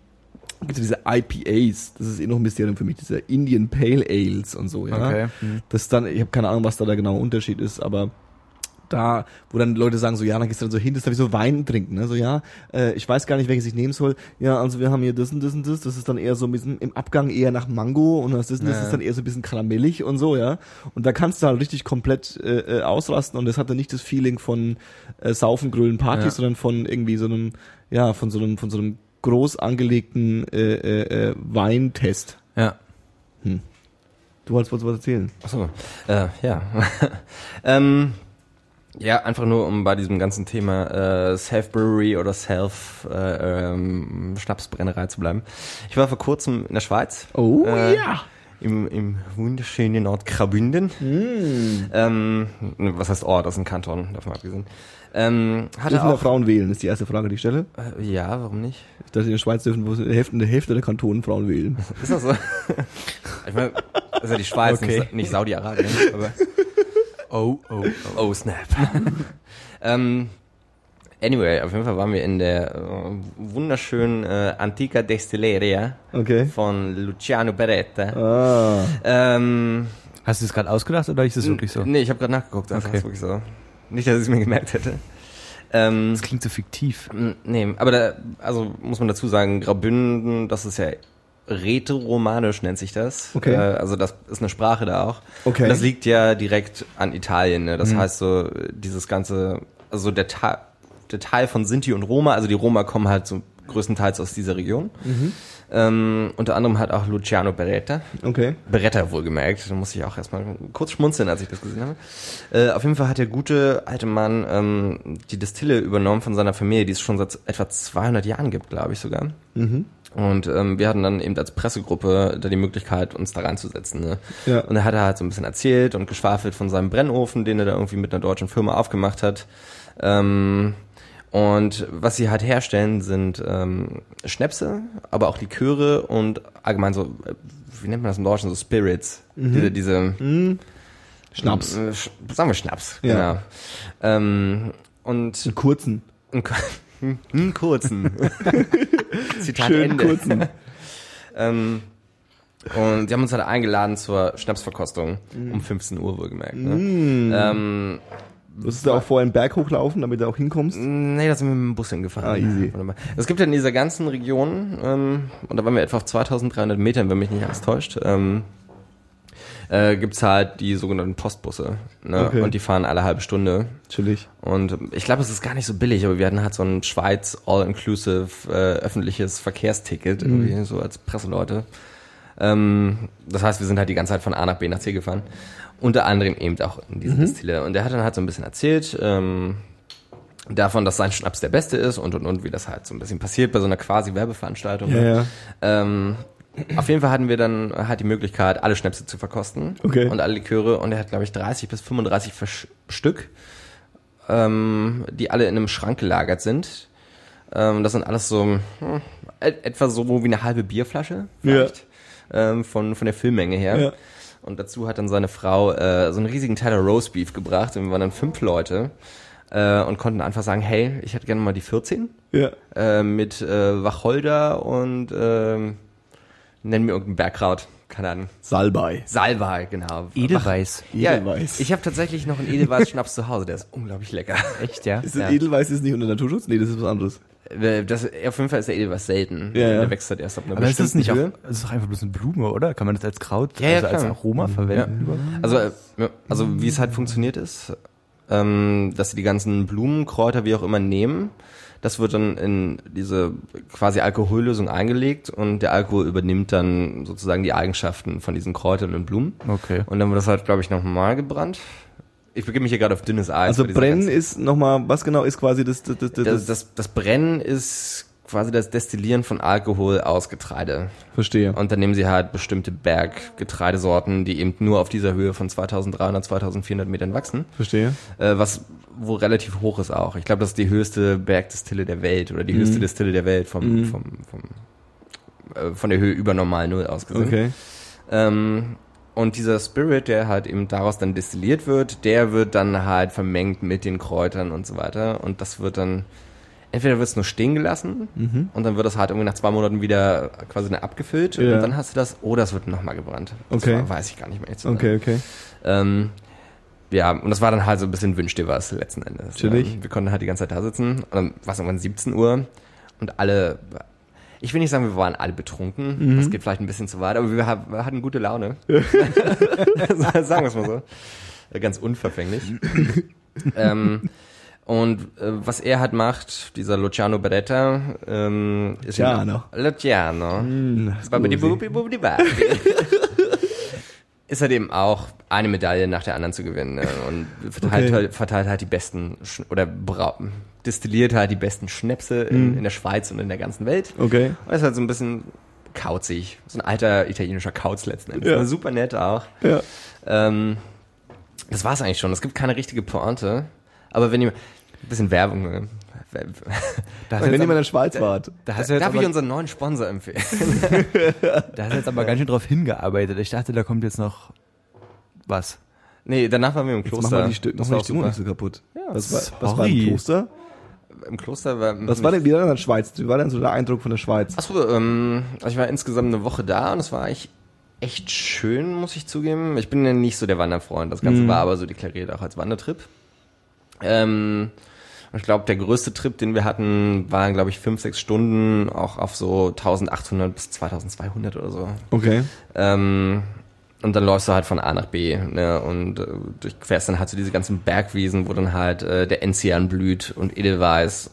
gibt es diese IPAs, das ist eh noch ein Mysterium für mich, diese Indian Pale Ales und so, ja. okay. Hm. Das ist dann, ich habe keine Ahnung, was da der genaue Unterschied ist, aber da, wo dann Leute sagen so, ja, dann gehst du dann so hin, das ist dann wie so Wein trinken, ne? So, ja, äh, ich weiß gar nicht, welches ich nehmen soll. Ja, also wir haben hier das und das und das, das ist dann eher so ein bisschen im Abgang eher nach Mango und das, ist, das Ja. ist dann eher so ein bisschen karamellig und so, ja. Und da kannst du halt richtig komplett äh, äh, ausrasten und das hat dann nicht das Feeling von äh, Saufen, Grüllen, Partys, Ja. sondern von irgendwie so einem, ja, von so einem, von so einem groß angelegten äh, äh, äh, Weintest. Ja. Du wolltest was erzählen. Achso, äh, ja. ähm, ja, einfach nur, um bei diesem ganzen Thema äh, Self-Brewery oder Self-Schnapsbrennerei zu bleiben. Ich war vor kurzem in der Schweiz. Oh Äh, ja! Im, im wunderschönen Ort Graubünden. Mm. Ähm, was heißt Ort? Das ist ein Kanton, davon abgesehen. Ähm, Dürfen auch, Frauen wählen, ist die erste Frage, die ich stelle. äh, ja, warum nicht? Dass in der Schweiz dürfen wo die Hälfte, die Hälfte der Kantonen Frauen wählen. Ist das so? ich meine, das ist ja die Schweiz, Okay. nicht, nicht Saudi-Arabien, aber Oh, oh, oh. Oh, snap. ähm, anyway, auf jeden Fall waren wir in der äh, wunderschönen äh, Antica Destilleria Okay. von Luciano Beretta. Ah. Ähm, Hast du es gerade ausgedacht oder ist es wirklich so? Nee, ich habe gerade nachgeguckt, das Okay. ist wirklich so. Nicht, dass ich es mir gemerkt hätte. Ähm, Das klingt so fiktiv. nee, aber da, also muss man dazu sagen, Graubünden, das ist ja rätoromanisch nennt sich das. Okay. Äh, also das ist eine Sprache da auch. Okay. Und das liegt ja direkt an Italien. Ne? Das Mhm. heißt so, dieses ganze, also der, Ta der Teil von Sinti und Roma, also die Roma kommen halt so größtenteils aus dieser Region. Mhm. Ähm, unter anderem hat auch Luciano Beretta. Okay. Beretta wohlgemerkt. Da musste ich auch erstmal kurz schmunzeln, als ich das gesehen habe. Äh, auf jeden Fall hat der gute alte Mann ähm, die Distille übernommen von seiner Familie, die es schon seit etwa 200 Jahren gibt, glaube ich sogar. Mhm. Und ähm, wir hatten dann eben als Pressegruppe da die Möglichkeit, uns da reinzusetzen. Ne? Ja. Und er hat halt so ein bisschen erzählt und geschwafelt von seinem Brennofen, den er da irgendwie mit einer deutschen Firma aufgemacht hat. Ähm, und was sie halt herstellen, sind ähm, Schnäpse, aber auch Liköre und allgemein so, äh, wie nennt man das im Deutschen, so Spirits. Diese, diese Schnaps. äh, sagen wir Schnaps, Ja. genau. Ähm, und Einen kurzen. einen, einen kurzen. Zitat Schönen Ende. kurzen. Ähm, und die haben uns halt eingeladen zur Schnapsverkostung um 15 Uhr wohlgemerkt. Ne? Ähm, Musstest du auch vorher einen Berg hochlaufen, damit du auch hinkommst? nee, da sind wir mit dem Bus hingefahren. Ah, easy. Es gibt ja in dieser ganzen Region, ähm, und da waren wir etwa auf 2300 Metern, wenn mich nicht alles täuscht, ähm, äh, gibt's halt die sogenannten Postbusse. Ne? Okay. Und die fahren alle halbe Stunde. Chillig. Und ich glaube, es ist gar nicht so billig, aber wir hatten halt so ein Schweiz All-Inclusive äh, öffentliches Verkehrsticket, irgendwie, so als Presseleute. Ähm, das heißt, wir sind halt die ganze Zeit von A nach B nach C gefahren. Unter anderem eben auch in diese Distille. Und der hat dann halt so ein bisschen erzählt, ähm, davon, dass sein Schnaps der beste ist und und und wie das halt so ein bisschen passiert bei so einer quasi Werbeveranstaltung. Ja, ja. Ähm, auf jeden Fall hatten wir dann halt die Möglichkeit, alle Schnäpse zu verkosten. Okay. Und alle Liköre. Und er hat, glaube ich, 30 bis 35 Versch- Stück, ähm, die alle in einem Schrank gelagert sind. Ähm, das sind alles so hm, et etwa so wie eine halbe Bierflasche vielleicht. Ähm, von, von der Filmmenge her. Ja. Und dazu hat dann seine Frau äh, so einen riesigen Teller Roastbeef gebracht. Und wir waren dann fünf Leute äh, und konnten einfach sagen, hey, ich hätte gerne mal die 14 Ja. äh, mit äh, Wacholder und ähm, nennen wir irgendein Bergkraut. Keine Ahnung. Salbei. Salbei, genau. Edelweiß. Ja, Edelweiß. ich habe tatsächlich noch einen Edelweiß-Schnaps zu Hause, der ist unglaublich lecker. Echt, ja? Ist das Ja. Edelweiß ist nicht unter Naturschutz? Nee, das ist was anderes. Äh, Das, auf jeden Fall ist der Edelweiß selten. Ja, ja. Der wächst halt erst ab einer Aber ist das nicht auch, das ist doch einfach bloß eine Blume, oder? Kann man das als Kraut, Ja, ja, also als. Aroma verwenden? überhaupt? Also, äh, ja, also wie es halt funktioniert ist, ähm, dass sie die ganzen Blumenkräuter wie auch immer nehmen. Das wird dann in diese quasi Alkohollösung eingelegt und der Alkohol übernimmt dann sozusagen die Eigenschaften von diesen Kräutern und Blumen. Okay. Und dann wird das halt, glaube ich, nochmal gebrannt. Ich begebe mich hier gerade auf dünnes Eis. Also brennen ist nochmal, was genau ist quasi das, das, das, das, das, das, das Brennen ist quasi das Destillieren von Alkohol aus Getreide. verstehe. Und dann nehmen sie halt bestimmte Berggetreidesorten, die eben nur auf dieser Höhe von 2300, 2400 Metern wachsen, Verstehe. äh, was wo relativ hoch ist auch. Ich glaube, das ist die höchste Bergdistille der Welt oder die höchste Mhm. Distille der Welt vom, Mhm. vom, vom äh, von der Höhe über normal Null aus gesehen. Okay. Ähm, und dieser Spirit, der halt eben daraus dann destilliert wird, der wird dann halt vermengt mit den Kräutern und so weiter. Und das wird dann, entweder wird es nur stehen gelassen Mhm. und dann wird das halt irgendwie nach zwei Monaten wieder quasi abgefüllt Ja. und dann hast du das, oder es wird nochmal gebrannt. Das Okay. war, weiß ich gar nicht mehr jetzt. Okay, okay. ähm, ja, und das war dann halt so ein bisschen wünsch dir was letzten Endes. Chillig. Ähm, Wir konnten halt die ganze Zeit da sitzen und dann war es irgendwann 17 Uhr und alle, ich will nicht sagen, wir waren alle betrunken, Mhm. das geht vielleicht ein bisschen zu weit, aber wir, wir hatten gute Laune. sagen wir es mal so. Ganz unverfänglich. ähm, und äh, was er halt macht, dieser Luciano Beretta, ähm, ist Luciano. Luciano. Bubi bubi babi. ist halt eben auch eine Medaille nach der anderen zu gewinnen ne? und verteilt, Okay. halt, verteilt halt die besten Sch oder destilliert halt die besten Schnäpse in, Mhm. in der Schweiz und in der ganzen Welt Okay. und ist halt so ein bisschen kauzig, so ein alter italienischer Kauz letzten Endes, Ja. Super nett auch. Ja. Ähm, das war's eigentlich schon. Es gibt keine richtige Pointe, aber wenn ihr ein bisschen Werbung, ne? Da Wenn jetzt mal in aber, der Schweiz wart. da hast jetzt Darf ich aber, unseren neuen Sponsor empfehlen? da hast du jetzt aber ganz schön drauf hingearbeitet. Ich dachte, da kommt jetzt noch was. Nee, danach waren wir im Jetzt Kloster. machen wir die, Stü Das machen wir war die Stimmung nicht so kaputt. Ja, was, war, was war im. Kloster? Im Kloster war. Was war denn, wie war denn in der Schweiz? Wie war denn so der Eindruck von der Schweiz? Achso, ähm, ich war insgesamt eine Woche da und es war eigentlich echt schön, muss ich zugeben. Ich bin ja nicht so der Wanderfreund. Das Ganze Mhm. war aber so deklariert auch als Wandertrip. Ähm, und ich glaube, der größte Trip, den wir hatten, waren, glaube ich, fünf, sechs Stunden, auch auf so 1800 bis 2200 oder so. Okay. Ähm, und dann läufst du halt von A nach B ne, und äh, durchquerst dann halt so diese ganzen Bergwiesen, wo dann halt äh, der Enzian blüht und Edelweiß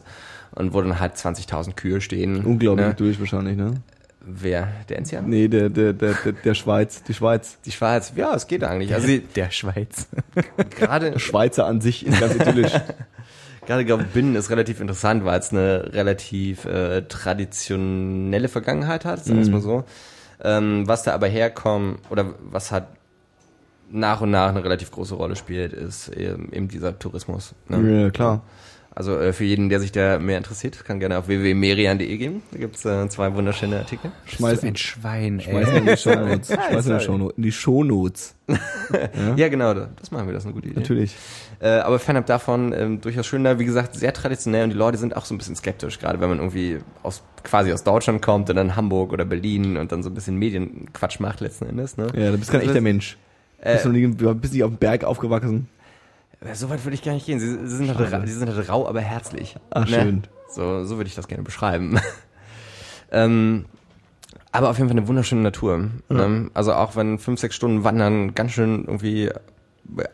und wo dann halt 20.000 Kühe stehen. Unglaublich Ne? durch wahrscheinlich, ne? Wer? Der Enzian? Nee, der, der, der, der, der Schweiz, die Schweiz. Die Schweiz. Ja, es geht eigentlich. Also Der Schweiz. gerade Schweizer an sich ist ganz idyllisch. gerade Binnen ist relativ interessant, weil es eine relativ äh, traditionelle Vergangenheit hat, sagen wir es mal so. Ähm, was da aber herkommt oder was hat nach und nach eine relativ große Rolle spielt, ist eben, eben dieser Tourismus. Ne? ja, klar. Also äh, für jeden, der sich da mehr interessiert, kann gerne auf www.merian.de gehen. Da gibt's äh, zwei wunderschöne Artikel. Schmeißen, ein Schwein, schmeißen ey. in die Shownotes. Schmeißen in die. Shownotes. In die Shownotes. Ja, genau, da- das machen wir, das ist eine gute Idee. Natürlich. Äh, aber fernab davon ähm, durchaus schön da, wie gesagt, sehr traditionell und die Leute sind auch so ein bisschen skeptisch, gerade wenn man irgendwie aus quasi aus Deutschland kommt und dann Hamburg oder Berlin und dann so ein bisschen Medienquatsch macht letzten Endes. Ne? Ja, du bist kein echter Mensch. Äh, bist du bist nicht auf dem Berg aufgewachsen. So weit würde ich gar nicht gehen. Sie, sie, sind halt, sie sind halt rau, aber herzlich. Ach, schön. So, so würde ich das gerne beschreiben. ähm, aber auf jeden Fall eine wunderschöne Natur. Ne? Also auch wenn fünf, sechs Stunden Wandern ganz schön irgendwie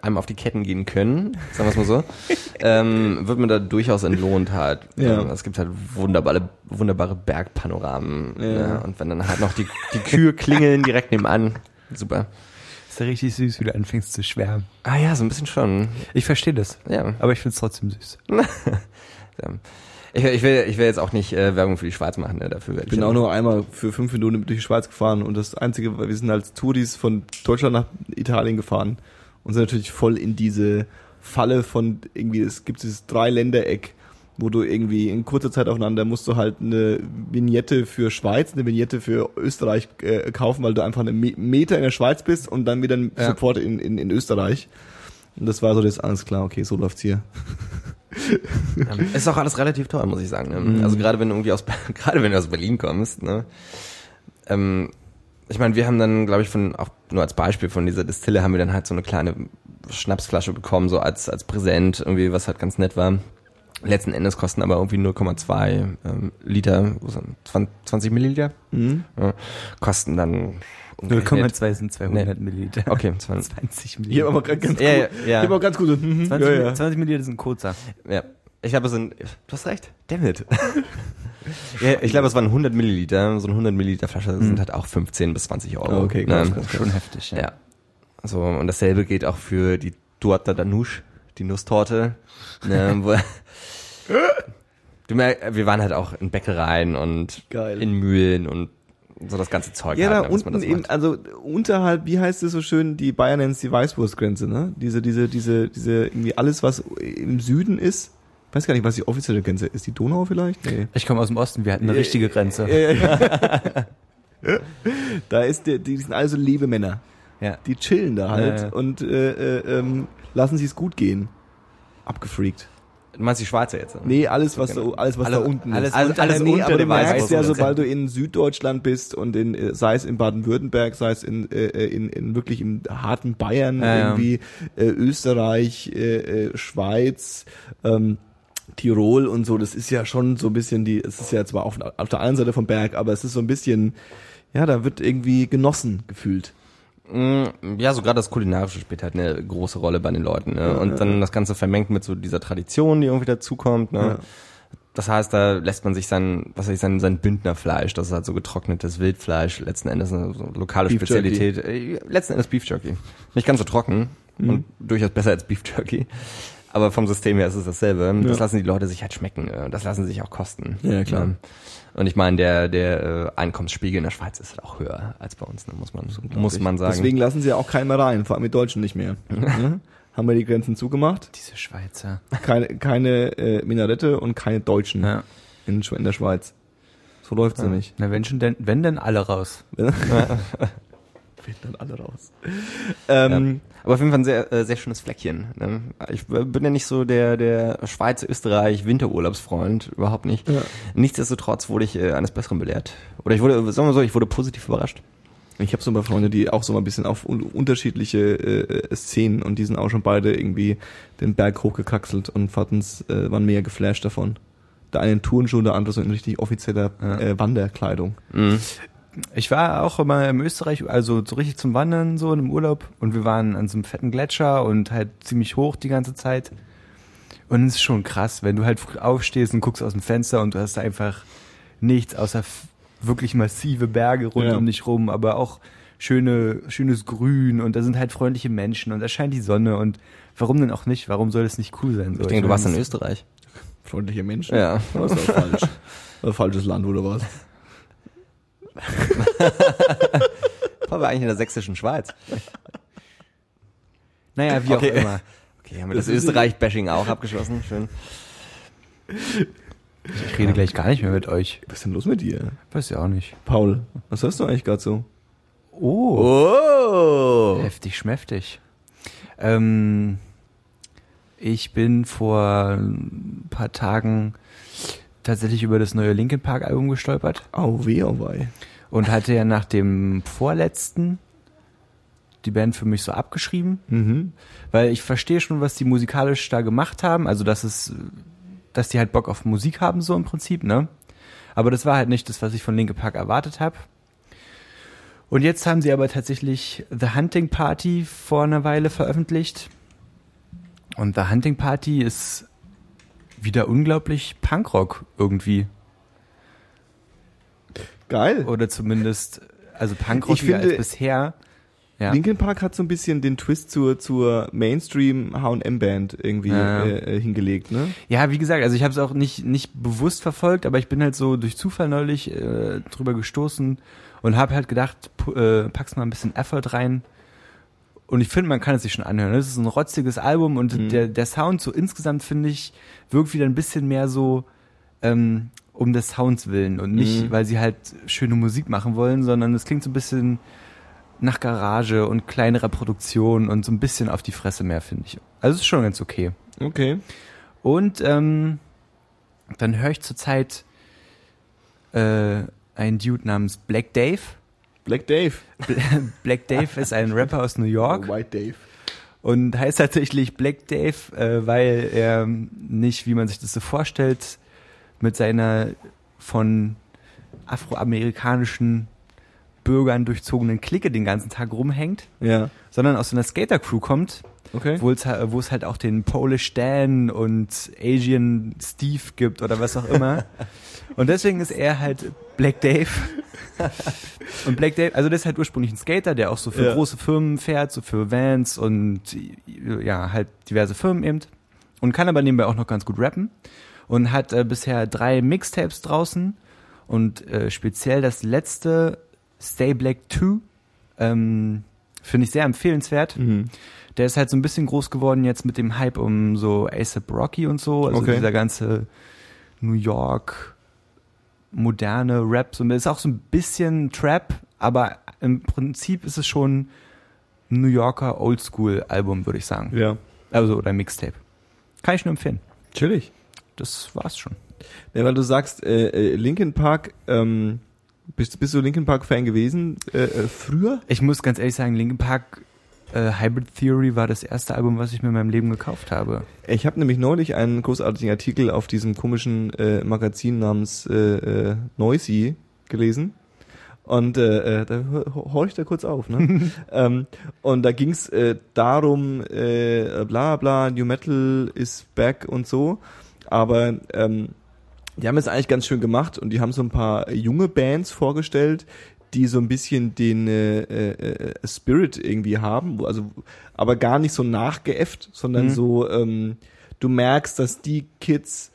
einem auf die Ketten gehen können, sagen wir es mal so, ähm, wird man da durchaus entlohnt halt. Ja. Ähm, Es gibt halt wunderbare, wunderbare Bergpanoramen. Ja. Ne? Und wenn dann halt noch die, die Kühe klingeln direkt nebenan, super. Ist ja richtig süß, wie du anfängst zu schwärmen. Ah ja, so ein bisschen schon. Ich verstehe das. Ja. Aber ich find's trotzdem süß. Ich, will- ich, will, ich will jetzt auch nicht äh, Werbung für die Schweiz machen, ne? dafür Ich bin auch nur einmal für fünf Minuten durch die Schweiz gefahren und das Einzige, weil wir sind als Touris von Deutschland nach Italien gefahren und sind natürlich voll in diese Falle von irgendwie, es gibt dieses Dreiländereck, wo du irgendwie in kurzer Zeit aufeinander musst du halt eine Vignette für Schweiz, eine Vignette für Österreich äh, kaufen, weil du einfach einen Me- Meter in der Schweiz bist und dann wieder Ja. sofort in, in, in Österreich. Und das war so das, alles klar, okay, so läuft's hier. Ja, ist auch alles relativ teuer, muss ich sagen. Ne? Also gerade wenn du irgendwie aus gerade wenn du aus Berlin kommst, ne? Ähm, ich meine, wir haben dann, glaube ich, von auch nur als Beispiel von dieser Distille haben wir dann halt so eine kleine Schnapsflasche bekommen, so als als Präsent, irgendwie was halt ganz nett war. Letzten Endes kosten aber irgendwie 0,2 ähm, Liter, was sind 20, 20 Milliliter, Mhm. ja, kosten dann umgerechnet- 0,2 sind 200 Milliliter. Okay, 20, 20 Hier Milliliter. aber ganz gut. Ja, ja, ja. Hier aber ganz gut. mhm, 20, ja, ja. 20 Milliliter sind kurzer. Ja. Ich glaube, es sind, du hast recht, damn it. ja, ich glaube, es waren 100 Milliliter, so eine 100 Milliliter Flasche sind halt auch 15 bis 20 Euro. Oh, okay, krass, Ne? krass. Schon heftig, ja. Ja. So, und dasselbe gilt auch für die Torta Danusch, die Nusstorte. Ne, wo, du merkst, wir waren halt auch in Bäckereien und Geil. in Mühlen und so das ganze Zeug. Ja, da halt, ne, was man unten das eben, also unterhalb, wie heißt es so schön, die Bayern nennen es die Weißwurstgrenze, ne? Diese, diese, diese, diese, irgendwie alles, was im Süden ist. Ich weiß gar nicht, was die offizielle Grenze ist. Die Donau vielleicht? Nee. Ich komme aus dem Osten, wir hatten eine richtige Grenze. Ja, ja, ja. da ist der, die sind alle so Lebemänner. Ja. Die chillen da halt und äh, äh, ähm, lassen sie es gut gehen. Abgefreakt. Du meinst die Schweizer jetzt? ne? Nee, alles was Genau. da, alles was Alle- da unten alles ist. Also unter- alles nee, unter aber du dem merkst ja, Weißwurst- sobald du in Süddeutschland bist und in, äh, sei es in Baden-Württemberg, sei es in, äh, in, in wirklich im harten Bayern, Ja, ja. irgendwie äh, Österreich, äh, äh, Schweiz, ähm, Tirol und so, das ist ja schon so ein bisschen die, es ist ja zwar auf, auf der einen Seite vom Berg, aber es ist so ein bisschen, ja, da wird irgendwie genossen gefühlt. Mm, Ja, so gerade das Kulinarische spielt halt eine große Rolle bei den Leuten. Ne? Und dann das Ganze vermengt mit so dieser Tradition, die irgendwie dazukommt. Ne? Ja. Das heißt, da lässt man sich sein, was ich, sein, sein Bündnerfleisch, das ist halt so getrocknetes Wildfleisch, letzten Endes eine so lokale Beef Spezialität. Äh, Letzten Endes Beef Jerky. Nicht ganz so trocken und durchaus besser als Beef Jerky. Aber vom System her ist es dasselbe. Das Ja. lassen die Leute sich halt schmecken. äh, Das lassen sie sich auch kosten. Ja, klar. Ne? Und ich meine, der, der äh, Einkommensspiegel in der Schweiz ist halt auch höher als bei uns, ne? muss man, muss man sagen. Deswegen lassen sie ja auch keinen mehr rein, vor allem die Deutschen nicht mehr. Ne? Haben wir die Grenzen zugemacht? Diese Schweizer. Keine, keine äh, Minarette und keine Deutschen Ja. in, in der Schweiz. So läuft's nämlich. Na, wenn schon denn, wenn denn alle raus. Fehlen dann alle raus. Ähm, Aber auf jeden Fall ein sehr, äh, sehr schönes Fleckchen. Ne? Ich äh, bin ja nicht so der, der Schweiz-Österreich-Winterurlaubsfreund, überhaupt nicht. Ja. Nichtsdestotrotz wurde ich äh, eines Besseren belehrt. Oder ich wurde, sagen wir so, ich wurde positiv überrascht. Ich habe so ein paar Freunde, die auch so mal ein bisschen auf un unterschiedliche äh, Szenen und die sind auch schon beide irgendwie den Berg hochgekraxelt und fatten's, äh, waren mega geflasht davon. Der eine in Turnschuhe, der andere so in richtig offizieller Ja. äh, Wanderkleidung. Mhm. Ich war auch immer im Österreich, also so richtig zum Wandern, so im Urlaub. Und wir waren an so einem fetten Gletscher und halt ziemlich hoch die ganze Zeit. Und es ist schon krass, wenn du halt früh aufstehst und guckst aus dem Fenster und du hast einfach nichts außer wirklich massive Berge rund Ja. um dich rum, aber auch schöne, schönes Grün und da sind halt freundliche Menschen und da scheint die Sonne und warum denn auch nicht? Warum soll das nicht cool sein? So, Ich denke, du warst in Österreich. Freundliche Menschen. Ja. Das doch falsch. Ein falsches Land, oder was? Waren wir eigentlich in der sächsischen Schweiz? Naja, wie Okay. auch immer. Okay, haben wir das, Das Österreich-Bashing auch abgeschlossen. Schön. Ich rede gleich gar nicht mehr mit euch. Was ist denn los mit dir? Weiß ja auch nicht. Paul, was hast du eigentlich gerade so? Oh. Oh! Heftig schmäftig. Ähm, ich bin vor ein paar Tagen tatsächlich über das neue Linkin Park Album gestolpert Au, weh, au wei. und hatte ja nach dem vorletzten die Band für mich so abgeschrieben, Mhm. weil ich verstehe schon, was die musikalisch da gemacht haben, also dass es, dass die halt Bock auf Musik haben so im Prinzip, ne? Aber das war halt nicht das, was ich von Linkin Park erwartet habe. Und jetzt haben sie aber tatsächlich The Hunting Party vor einer Weile veröffentlicht. Und The Hunting Party ist wieder unglaublich Punkrock irgendwie. Geil. Oder zumindest, also Punkrock finde- als bisher. Ja. Linkin Park hat so ein bisschen den Twist zur, zur Mainstream H&M-Band irgendwie Ja. äh, äh, hingelegt, ne? Ja, wie gesagt, also ich habe es auch nicht nicht bewusst verfolgt, aber ich bin halt so durch Zufall neulich äh, drüber gestoßen und habe halt gedacht, äh, pack's mal ein bisschen Effort rein. Und ich finde, man kann es sich schon anhören. Es ist ein rotziges Album und Mhm. der, der Sound so insgesamt, finde ich, wirkt wieder ein bisschen mehr so ähm, um des Sounds willen und nicht, Mhm. weil sie halt schöne Musik machen wollen, sondern es klingt so ein bisschen nach Garage und kleinerer Produktion und so ein bisschen auf die Fresse mehr, finde ich. Also es ist schon ganz okay. Okay. Und ähm, dann höre ich zurzeit äh, einen Dude namens Black Dave. Black Dave. Bl- Black Dave ist ein Rapper aus New York White Dave. und heißt tatsächlich Black Dave, äh, weil er nicht, wie man sich das so vorstellt, mit seiner von afroamerikanischen Bürgern durchzogenen Clique den ganzen Tag rumhängt, Ja. sondern aus so einer Skater-Crew kommt, Okay. wo es halt auch den Polish Dan und Asian Steve gibt oder was auch immer. Und deswegen ist er halt Black Dave. Und Black Dave, also der ist halt ursprünglich ein Skater, der auch so für Ja. große Firmen fährt, so für Vans und ja, halt diverse Firmen eben. Und kann aber nebenbei auch noch ganz gut rappen. Und hat äh, bisher drei Mixtapes draußen. Und äh, speziell das letzte, Stay Black 2, ähm, finde ich sehr empfehlenswert. Mhm. Der ist halt so ein bisschen groß geworden jetzt mit dem Hype um so ASAP Rocky und so. Also Okay. dieser ganze New York moderne Rap. So, ist auch so ein bisschen Trap, aber im Prinzip ist es schon ein New Yorker Oldschool-Album, würde ich sagen. Ja. Also, oder Mixtape. Kann ich nur empfehlen. Chillig. Das war's schon. Ja, weil du sagst, äh, äh, Linkin Park, ähm, bist, bist du Linkin Park Fan gewesen äh, äh, früher? Ich muss ganz ehrlich sagen, Linkin Park äh, Hybrid Theory war das erste Album, was ich mir in meinem Leben gekauft habe. Ich habe nämlich neulich einen großartigen Artikel auf diesem komischen äh, Magazin namens äh, äh, Noisy gelesen. Und äh, äh, da hor- horch da kurz auf, ne? ähm, und da ging's äh, darum, äh, bla bla, New Metal is back und so. Aber ähm, die haben es eigentlich ganz schön gemacht und die haben so ein paar junge Bands vorgestellt, die so ein bisschen den äh, äh, Spirit irgendwie haben, also aber gar nicht so nachgeäfft, sondern Mhm. so ähm, du merkst, dass die Kids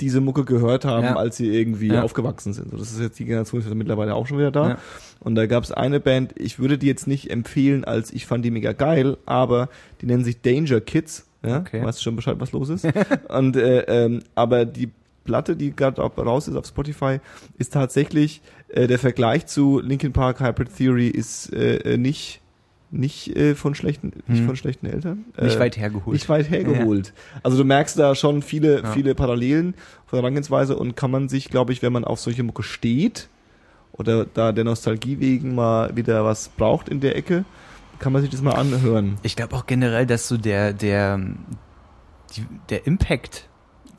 diese Mucke gehört haben, Ja. als sie irgendwie Ja. aufgewachsen sind. So, das ist jetzt die Generation ist ja mittlerweile auch schon wieder da. Ja. Und da gab es eine Band, ich würde die jetzt nicht empfehlen, als ich fand die mega geil, aber die nennen sich Danger Kids. Ja, Okay. weißt du schon Bescheid, was los ist. und äh, ähm, aber die Platte, die gerade raus ist auf Spotify, ist tatsächlich äh, der Vergleich zu Linkin Park Hybrid Theory ist äh, äh, nicht nicht äh, von schlechten nicht Hm. von schlechten Eltern Nicht äh, weit hergeholt. nicht weit hergeholt. Also du merkst da schon viele, Ja. viele Parallelen von der Herangehensweise und kann man sich, glaube ich, wenn man auf solche Mucke steht oder da der Nostalgie wegen mal wieder was braucht in der Ecke, kann man sich das mal anhören. Ich glaube auch generell, dass so der, der, die, der Impact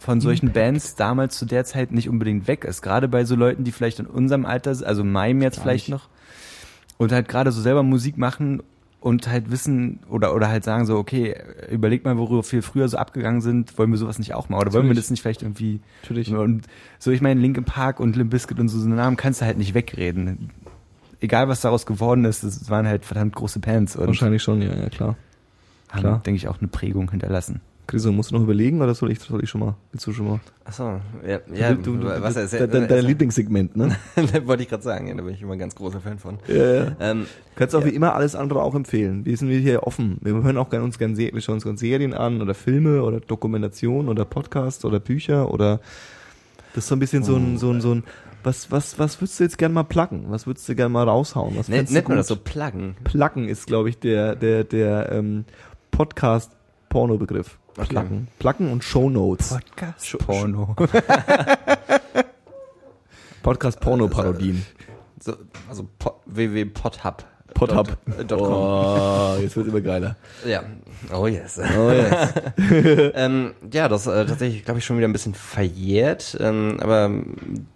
von solchen Bands damals zu der Zeit nicht unbedingt weg ist. Gerade bei so Leuten, die vielleicht in unserem Alter, sind, also meinem jetzt Gar vielleicht nicht. noch, und halt gerade so selber Musik machen und halt wissen oder oder halt sagen so, okay, überleg mal, worüber wir früher so abgegangen sind, wollen wir sowas nicht auch mal oder wollen wir Natürlich. das nicht vielleicht irgendwie Natürlich. und so ich meine Linkin Park und Limp Bizkit und so so Namen kannst du halt nicht wegreden. Egal was daraus geworden ist, es waren halt verdammt große Bands und Wahrscheinlich schon, ja, ja, klar. haben, klar. denke ich, auch eine Prägung hinterlassen. Chris, musst du noch überlegen oder soll ich, soll ich schon mal? Willst du schon mal? Achso, ja, ja du, du, was ist dein, dein, dein Lieblingssegment, ne? Wollte ich gerade sagen, ja, da bin ich immer ein ganz großer Fan von. ja, ja. Ähm, Kannst auch wie immer alles andere auch empfehlen. Wir sind wir hier offen. Wir hören auch gerne uns gerne, wir schauen uns gerne Serien an oder Filme oder Dokumentation oder Podcasts oder Bücher oder das ist so ein bisschen so ein, so ein, so ein, was, was, was würdest du jetzt gerne mal placken? Was würdest du gerne mal raushauen? Was nennt nennt man das so Pluggen? Placken ist, glaube ich, der, der, der ähm, Podcast-Porno-Begriff. Okay. Placken. Placken und Shownotes. Podcast Sch- Porno. Podcast-Porno-Parodien. So, also po, www.podhub. Podhub. Dot, dot com. Oh, jetzt wird immer geiler. Ja. Oh yes. Oh yes. ähm, ja, das äh, tatsächlich, glaube ich, schon wieder ein bisschen verjährt. Ähm, aber ähm,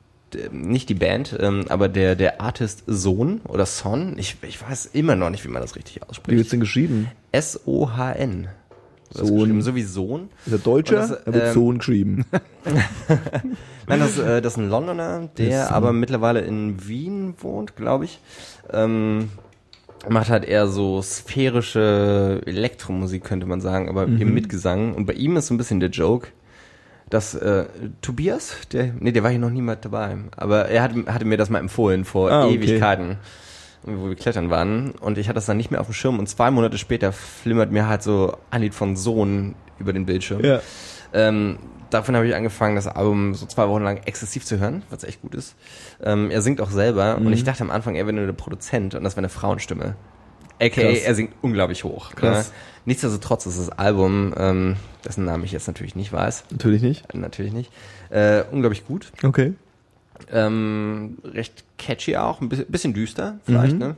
nicht die Band, ähm, aber der, der Artist Sohn oder Son, ich, ich weiß immer noch nicht, wie man das richtig Wie wird's ausspricht. denn geschrieben? S-O-H-N. Sohn. So wie Sohn. Ist er Deutscher? Das, er wird ähm, Sohn geschrieben. Nein, das, äh, das ist ein Londoner, Der aber mittlerweile in Wien wohnt, glaube ich. Ähm, macht halt eher so sphärische Elektromusik, könnte man sagen, aber Mhm. eben mit Gesang. Und bei ihm ist so ein bisschen der Joke, dass äh, Tobias, der, nee, der war hier noch niemand dabei, aber er hat, hatte mir das mal empfohlen vor Ah, okay. Wo wir klettern waren. Und ich hatte das dann nicht mehr auf dem Schirm. Und zwei Monate später flimmert mir halt so ein Lied von Sohn über den Bildschirm. Ja. Ähm, davon habe ich angefangen, das Album so zwei Wochen lang exzessiv zu hören, was echt gut ist. Ähm, er singt auch selber Mhm. und ich dachte am Anfang, er wäre nur der Produzent und das wäre eine Frauenstimme. AKA, Krass. er singt unglaublich hoch. Krass. Ne? Nichtsdestotrotz ist das Album, ähm, dessen Namen ich jetzt natürlich nicht weiß, Natürlich nicht. natürlich nicht, äh, unglaublich gut. Okay. Ähm, recht catchy auch, ein bisschen, düster vielleicht, Mhm. ne?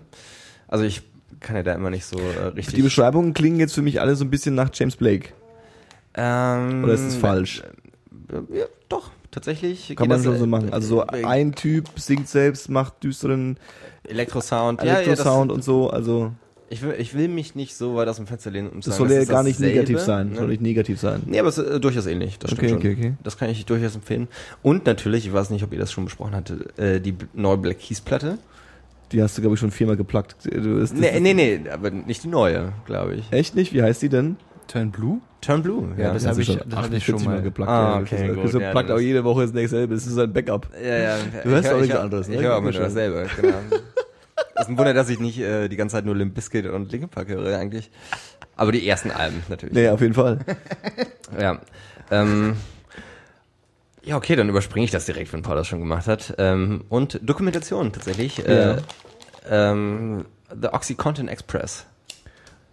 Also ich kann ja da immer nicht so äh, richtig... Die Beschreibungen klingen jetzt für mich alle so ein bisschen nach James Blake. ähm, Oder ist es falsch? Ja, doch, tatsächlich. Kann man das, schon äh, so machen. Also so äh, ein Typ singt selbst, macht düsteren Elektrosound. Elektrosound ja, und so. Also Ich will, ich will mich nicht so weit aus dem Fenster lehnen, um zu das sagen, soll ja ist gar nicht negativ sein. Ne? Soll nicht negativ sein. Nee, aber es ist äh, durchaus ähnlich. Das stimmt Okay, schon. okay, okay. Das kann ich durchaus empfehlen. Und natürlich, ich weiß nicht, ob ihr das schon besprochen hattet, äh, die neue Black Keys Platte. Die hast du, glaube ich, schon viermal geplagt. Du, das, das Nee, nee, nee, aber nicht die neue, glaube ich. Echt nicht? Wie heißt die denn? Turn Blue? Turn Blue, ja. das hast hab du ich- das hatte ich schon 48 mal. geplagt. Ah, ja. okay, Das- gut, Das ja, plagt auch ist- jede Woche dasselbe. Das ist ein Backup. Ja, ja. Du hörst Ich- auch ich- nichts anderes, ne? Ich höre auch schon. dasselbe, genau. Das ist ein Wunder, dass ich nicht äh, die ganze Zeit nur Limp Bizkit und Linkin Park höre eigentlich. Aber die ersten Alben natürlich. Nee, auf jeden Fall. Ja. Ähm, ja, okay, dann überspringe ich das direkt, wenn Paul das schon gemacht hat. Ähm, und Dokumentation tatsächlich. Ja. Äh, ähm, The Oxycontin Express.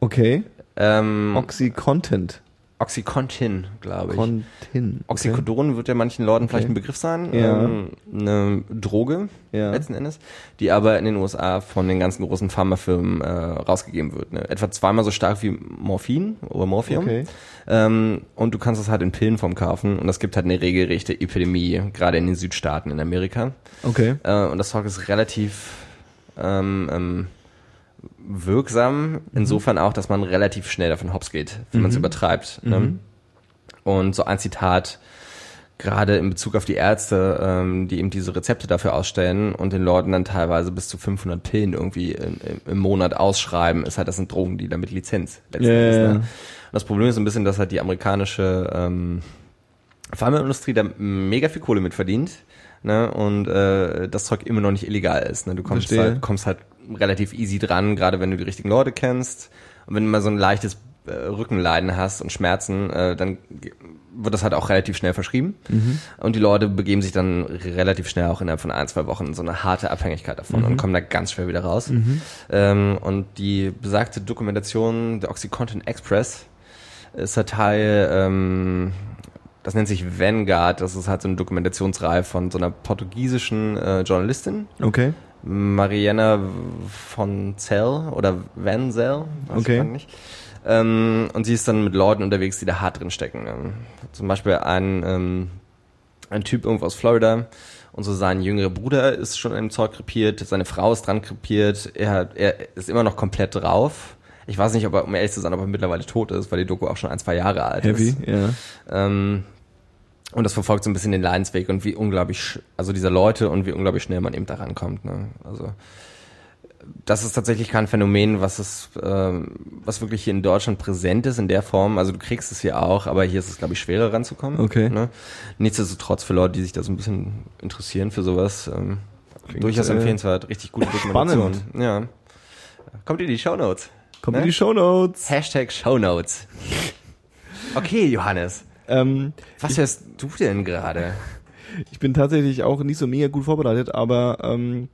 Okay. Ähm, Oxycontent. Oxycontin, glaube ich. Contin. Oxycodon wird ja manchen Leuten vielleicht Okay. ein Begriff sein. Ja. Ähm, eine Droge, Ja. letzten Endes, die aber in den USA von den ganzen großen Pharmafirmen äh, rausgegeben wird. Ne? Etwa zweimal so stark wie Morphin oder Morphium. Okay. Ähm, und du kannst es halt in Pillenform kaufen und es gibt halt eine regelrechte Epidemie, gerade in den Südstaaten in Amerika. Okay. Äh, und das Zeug ist relativ ähm, ähm, wirksam, insofern auch, dass man relativ schnell davon hops geht, wenn man es übertreibt. Ne? Und so ein Zitat, gerade in Bezug auf die Ärzte, ähm, die eben diese Rezepte dafür ausstellen und den Leuten dann teilweise bis zu 500 Pillen irgendwie im, im Monat ausschreiben, ist halt, das sind Drogendealer mit Lizenz. letzten Ja, Endes, ja, ne? das Problem ist ein bisschen, dass halt die amerikanische ähm, Pharmaindustrie da mega viel Kohle mit verdient. Ne, und äh, das Zeug immer noch nicht illegal ist. Ne? Du kommst Verstehe. halt, kommst halt relativ easy dran, gerade wenn du die richtigen Leute kennst. Und wenn du mal so ein leichtes äh, Rückenleiden hast und Schmerzen, äh, dann wird das halt auch relativ schnell verschrieben. Und die Leute begeben sich dann relativ schnell auch innerhalb von ein, zwei Wochen in so eine harte Abhängigkeit davon und kommen da ganz schwer wieder raus. Ähm, und die besagte Dokumentation der Oxycontin Express ist halt Teil, ähm, das nennt sich Vanguard, das ist halt so eine Dokumentationsreihe von so einer portugiesischen äh, Journalistin, Okay. Mariana von Zell oder Van Zell, weiß Okay. ich nicht. Ähm, und sie ist dann mit Leuten unterwegs, die da hart drin stecken. Ähm, zum Beispiel ein, ähm, ein Typ irgendwo aus Florida und so sein jüngerer Bruder ist schon im Zeug krepiert, seine Frau ist dran krepiert, er, hat- er ist immer noch komplett drauf. Ich weiß nicht, ob er, um ehrlich zu sein, ob er mittlerweile tot ist, weil die Doku auch schon ein, zwei Jahre alt Heavy, ist. ja. Ähm, und das verfolgt so ein bisschen den Leidensweg und wie unglaublich, also dieser Leute und wie unglaublich schnell man eben da rankommt. Ne? Also das ist tatsächlich kein Phänomen, was es, ähm, was wirklich hier in Deutschland präsent ist in der Form. Also du kriegst es hier auch, aber hier ist es, glaube ich, schwerer ranzukommen. Okay. Ne? Nichtsdestotrotz für Leute, die sich da so ein bisschen interessieren für sowas, ähm, Klingt, durchaus äh, empfehlenswert. Richtig gute Dokumentation. Ja. Kommt in die Shownotes. Kommt Ne? in die Shownotes. Hashtag Shownotes. Okay, Johannes. Ähm, Was hörst du denn gerade? ich bin tatsächlich auch nicht so mega gut vorbereitet, aber ähm,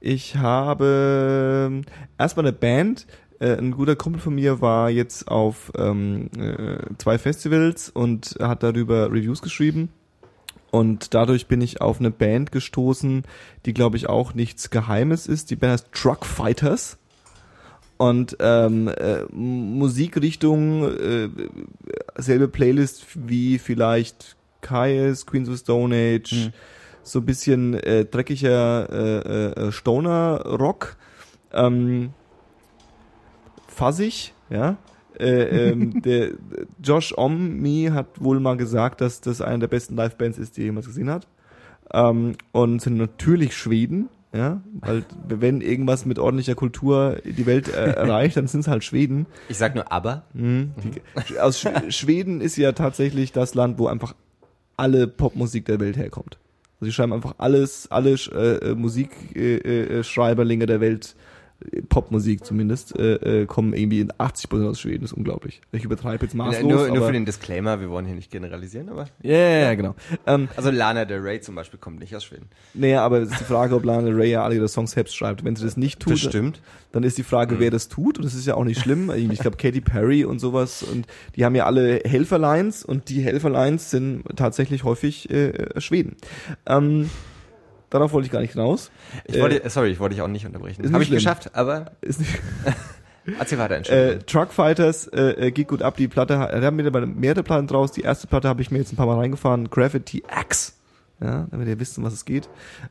ich habe ähm, erstmal eine Band. Äh, ein guter Kumpel von mir war jetzt auf ähm, äh, zwei Festivals und hat darüber Reviews geschrieben. Und dadurch bin ich auf eine Band gestoßen, die glaube ich auch nichts Geheimes ist. Die Band heißt Truck Fighters. Und ähm, äh, Musikrichtung, äh, selbe Playlist wie vielleicht Kais, Queens of Stone Age, Mhm. so ein bisschen äh, dreckiger äh, äh, Stoner-Rock, ähm, fassig, ja. Äh, ähm, der Josh Ommi hat wohl mal gesagt, dass das eine der besten Livebands ist, die er jemals gesehen hat. Ähm, und sind natürlich Schweden, ja, weil wenn irgendwas mit ordentlicher Kultur die Welt äh, erreicht, dann sind es halt Schweden. Ich sag nur aber. Mhm. Die, aus Sch Schweden ist ja tatsächlich das Land, wo einfach alle Popmusik der Welt herkommt. Also die schreiben einfach alles, alle äh, Musikschreiberlinge äh, äh, Schreiberlinge der Welt, äh, Popmusik zumindest, äh, äh, kommen irgendwie in 80% aus Schweden. Das ist unglaublich. Ich übertreibe jetzt maßlos. nur, nur aber, für den Disclaimer, wir wollen hier nicht generalisieren, aber. ja, ja, ja, genau. Ähm, Also Lana Del Rey zum Beispiel kommt nicht aus Schweden. naja, aber es ist die Frage, ob Lana Del Rey ja alle ihre Songs selbst schreibt. Wenn sie das nicht tut, Bestimmt. dann ist die Frage, wer das tut. Und das ist ja auch nicht schlimm. Ich glaube, Katy Perry und sowas. Und die haben ja alle Helferlines. Und die Helferlines sind tatsächlich häufig äh, Schweden. Ähm, darauf wollte ich gar nicht hinaus. Ich Äh, wollte, sorry, ich wollte dich auch nicht unterbrechen. Habe ich geschafft, aber Ist nicht, erzähl weiter, äh, Entschuldigung. Truckfighters äh, äh, geht gut ab. Die Platte, er hat mittlerweile mehrere Platten draus. Die erste Platte habe ich mir jetzt ein paar Mal reingefahren. Gravity Axe. Ja, damit ihr wisst, um was es geht.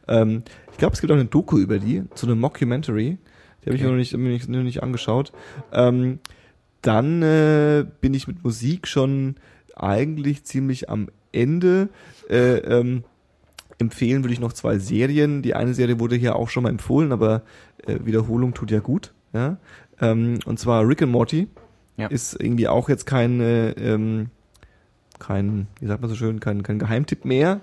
Ähm, ich glaube, es gibt auch eine Doku über die, so eine Mockumentary. Die habe ich Okay. mir noch nicht, noch nicht, noch nicht angeschaut. Ähm, dann äh, bin ich mit Musik schon eigentlich ziemlich am Ende. Äh, ähm, empfehlen würde ich noch zwei Serien. Die eine Serie wurde hier auch schon mal empfohlen, aber äh, Wiederholung tut ja gut. Ja? Ähm, und zwar Rick and Morty Ja. ist irgendwie auch jetzt kein, äh, ähm, kein, wie sagt man so schön, kein, kein Geheimtipp mehr.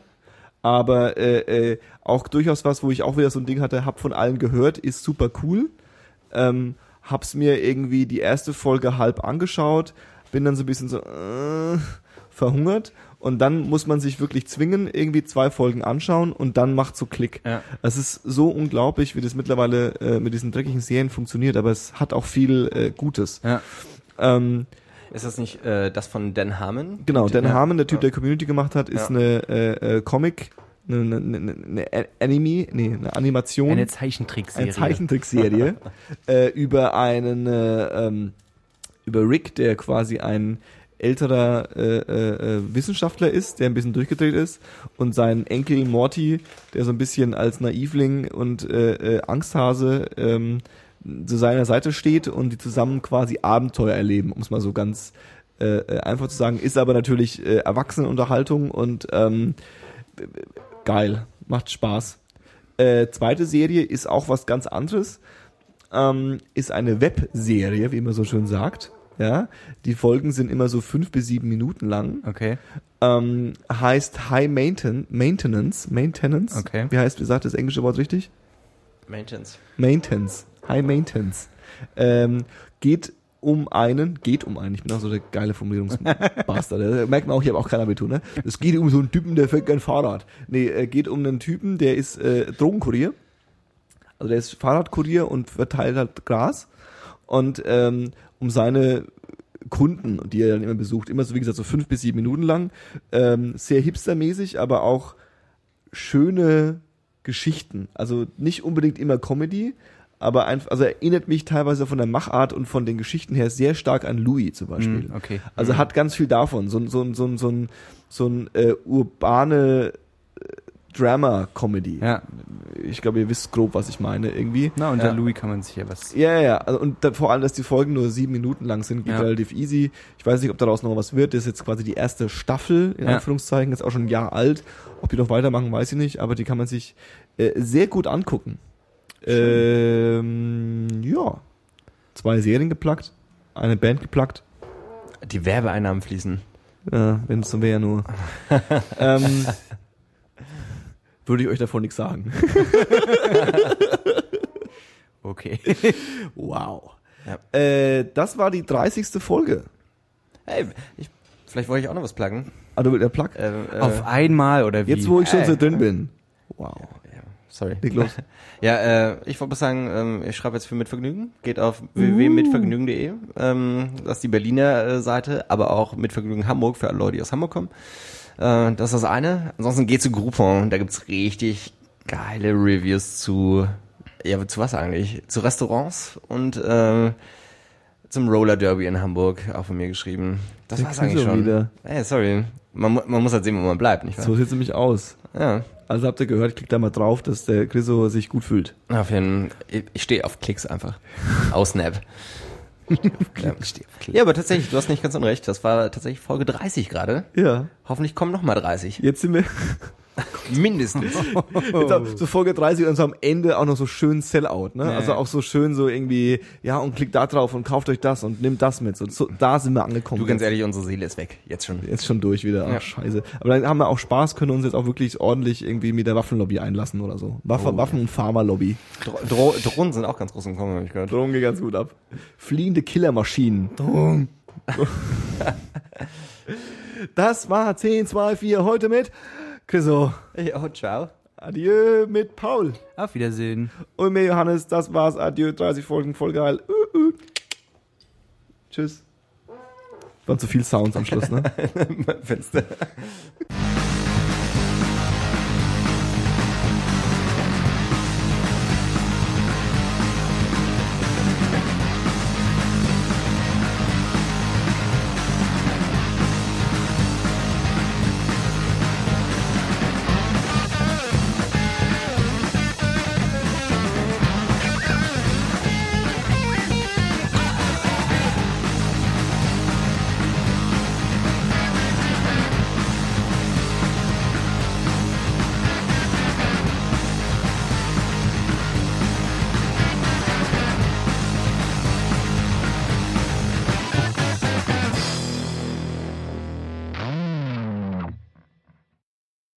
Aber äh, äh, auch durchaus was, wo ich auch wieder so ein Ding hatte, hab von allen gehört, ist super cool. Ähm, hab's mir irgendwie die erste Folge halb angeschaut, bin dann so ein bisschen so äh, verhungert und dann muss man sich wirklich zwingen, irgendwie zwei Folgen anschauen und dann macht so Klick. Ja. Es ist so unglaublich, wie das mittlerweile äh, mit diesen dreckigen Serien funktioniert, aber es hat auch viel äh, Gutes. Ja. Ähm, Ist das nicht äh, das von Dan Harmon? genau, Dan Ja. Harmon, der Typ, Ja. der Community gemacht hat, ist Ja. eine äh, äh, Comic, eine, eine, eine, eine Anime, nee, eine Animation. Eine Zeichentrickserie. eine Zeichentrickserie äh, über einen äh, ähm, über Rick, der quasi ein älterer äh, äh, äh, Wissenschaftler ist, der ein bisschen durchgedreht ist und sein Enkel Morty, der so ein bisschen als Naivling und äh, äh, Angsthase ähm, zu seiner Seite steht und die zusammen quasi Abenteuer erleben, um es mal so ganz äh, äh, einfach zu sagen, ist aber natürlich äh, Erwachsenenunterhaltung und ähm, geil, macht Spaß. Äh, zweite Serie ist auch was ganz anderes. Ähm, ist eine Webserie, wie man so schön sagt. Ja, die Folgen sind immer so fünf bis sieben Minuten lang. Okay. Ähm, heißt High Mainten Maintenance. Maintenance. Okay. Wie heißt, wie sagt das englische Wort richtig? Maintenance. Maintenance. High Maintenance. Ähm, geht um einen, geht um einen, ich bin auch so der geile Formulierungsbastard. Da merkt man auch, ich habe auch kein Abitur, ne? Es geht um so einen Typen, der fährt gern Fahrrad. Nee, äh, geht um einen Typen, der ist äh, Drogenkurier. Also der ist Fahrradkurier und verteilt halt Gras. Und ähm, um seine Kunden, die er dann immer besucht, immer so wie gesagt so fünf bis sieben Minuten lang, ähm, sehr hipstermäßig, aber auch schöne Geschichten. Also nicht unbedingt immer Comedy, aber einfach, also erinnert mich teilweise von der Machart und von den Geschichten her sehr stark an Louis zum Beispiel. Mm, okay. Also hat ganz viel davon. So, ein so, ein so, so ein, so ein äh, urbane, Drama-Comedy. Ja. Ich glaube, ihr wisst grob, was ich meine, irgendwie. Na, unter Ja. Louis kann man sich ja was. Ja, ja, ja. Also, und da, vor allem, dass die Folgen nur sieben Minuten lang sind, geht Ja. relativ easy. Ich weiß nicht, ob daraus noch was wird. Das ist jetzt quasi die erste Staffel, in Ja. Anführungszeichen, ist auch schon ein Jahr alt. Ob die noch weitermachen, weiß ich nicht, aber die kann man sich äh, sehr gut angucken. Ähm, ja. Zwei Serien geplackt, eine Band geplackt. Die Werbeeinnahmen fließen. Ja, wenn es so wäre nur. ähm, würde ich euch davon nichts sagen. Okay. Wow. Ja. Äh, das war die 30. Folge. Hey, ich, vielleicht wollte ich auch noch was pluggen. Ah, du willst der Plug? Äh, äh, Auf einmal oder wie? Jetzt, wo ich schon so drin bin. Wow. ja, sorry. Leg los. Ja, äh, ich wollte mal sagen, ähm, ich schreibe jetzt für Mitvergnügen. Geht auf Uh. www.mitvergnügen.de. Ähm, das ist die Berliner äh, Seite, aber auch Mitvergnügen Hamburg für alle Leute, die aus Hamburg kommen. Äh, das ist das eine. Ansonsten geht zu Groupon. Da gibt's richtig geile Reviews zu, ja, zu was eigentlich? Zu Restaurants und äh, zum Roller Derby in Hamburg, auch von mir geschrieben. Das Der war's eigentlich schon. wieder. Ey, sorry. Man, man muss halt sehen, wo man bleibt, nicht wahr? So sieht's nämlich aus. Ja. Also habt ihr gehört, ich klick da mal drauf, dass der Chriso sich gut fühlt. Auf jeden ich, ich stehe auf Klicks einfach. Aus Snap. Ja. ja, aber tatsächlich, du hast nicht ganz unrecht. Das war tatsächlich Folge 30 gerade. Ja. Hoffentlich kommen noch mal 30. Jetzt sind wir Mindestens. auch so Folge 30 und so am Ende auch noch so schön Sellout, ne? Ja, Also ja. auch so schön so irgendwie, ja, und klickt da drauf und kauft euch das und nimmt das mit. So, so da sind wir angekommen. Du, ganz ehrlich, unsere Seele ist weg. Jetzt schon. Jetzt schon durch wieder. Ach, Ja. scheiße. Aber dann haben wir auch Spaß, können uns jetzt auch wirklich ordentlich irgendwie mit der Waffenlobby einlassen oder so. Waffe, Oh, Waffen- und Pharmalobby. Dro Dro Drohnen sind auch ganz groß im Kommen, habe ich gehört. Drohnen geht ganz gut ab. Fliehende Killermaschinen. Drohnen. das war 10, 2, 4 heute mit Chriso. Ja, ciao. Adieu mit Paul. Auf Wiedersehen. Und mir Johannes, das war's. Adieu, 30 Folgen, voll geil. Uh, uh. Tschüss. Waren zu viel Sounds am Schluss, ne? Fenster.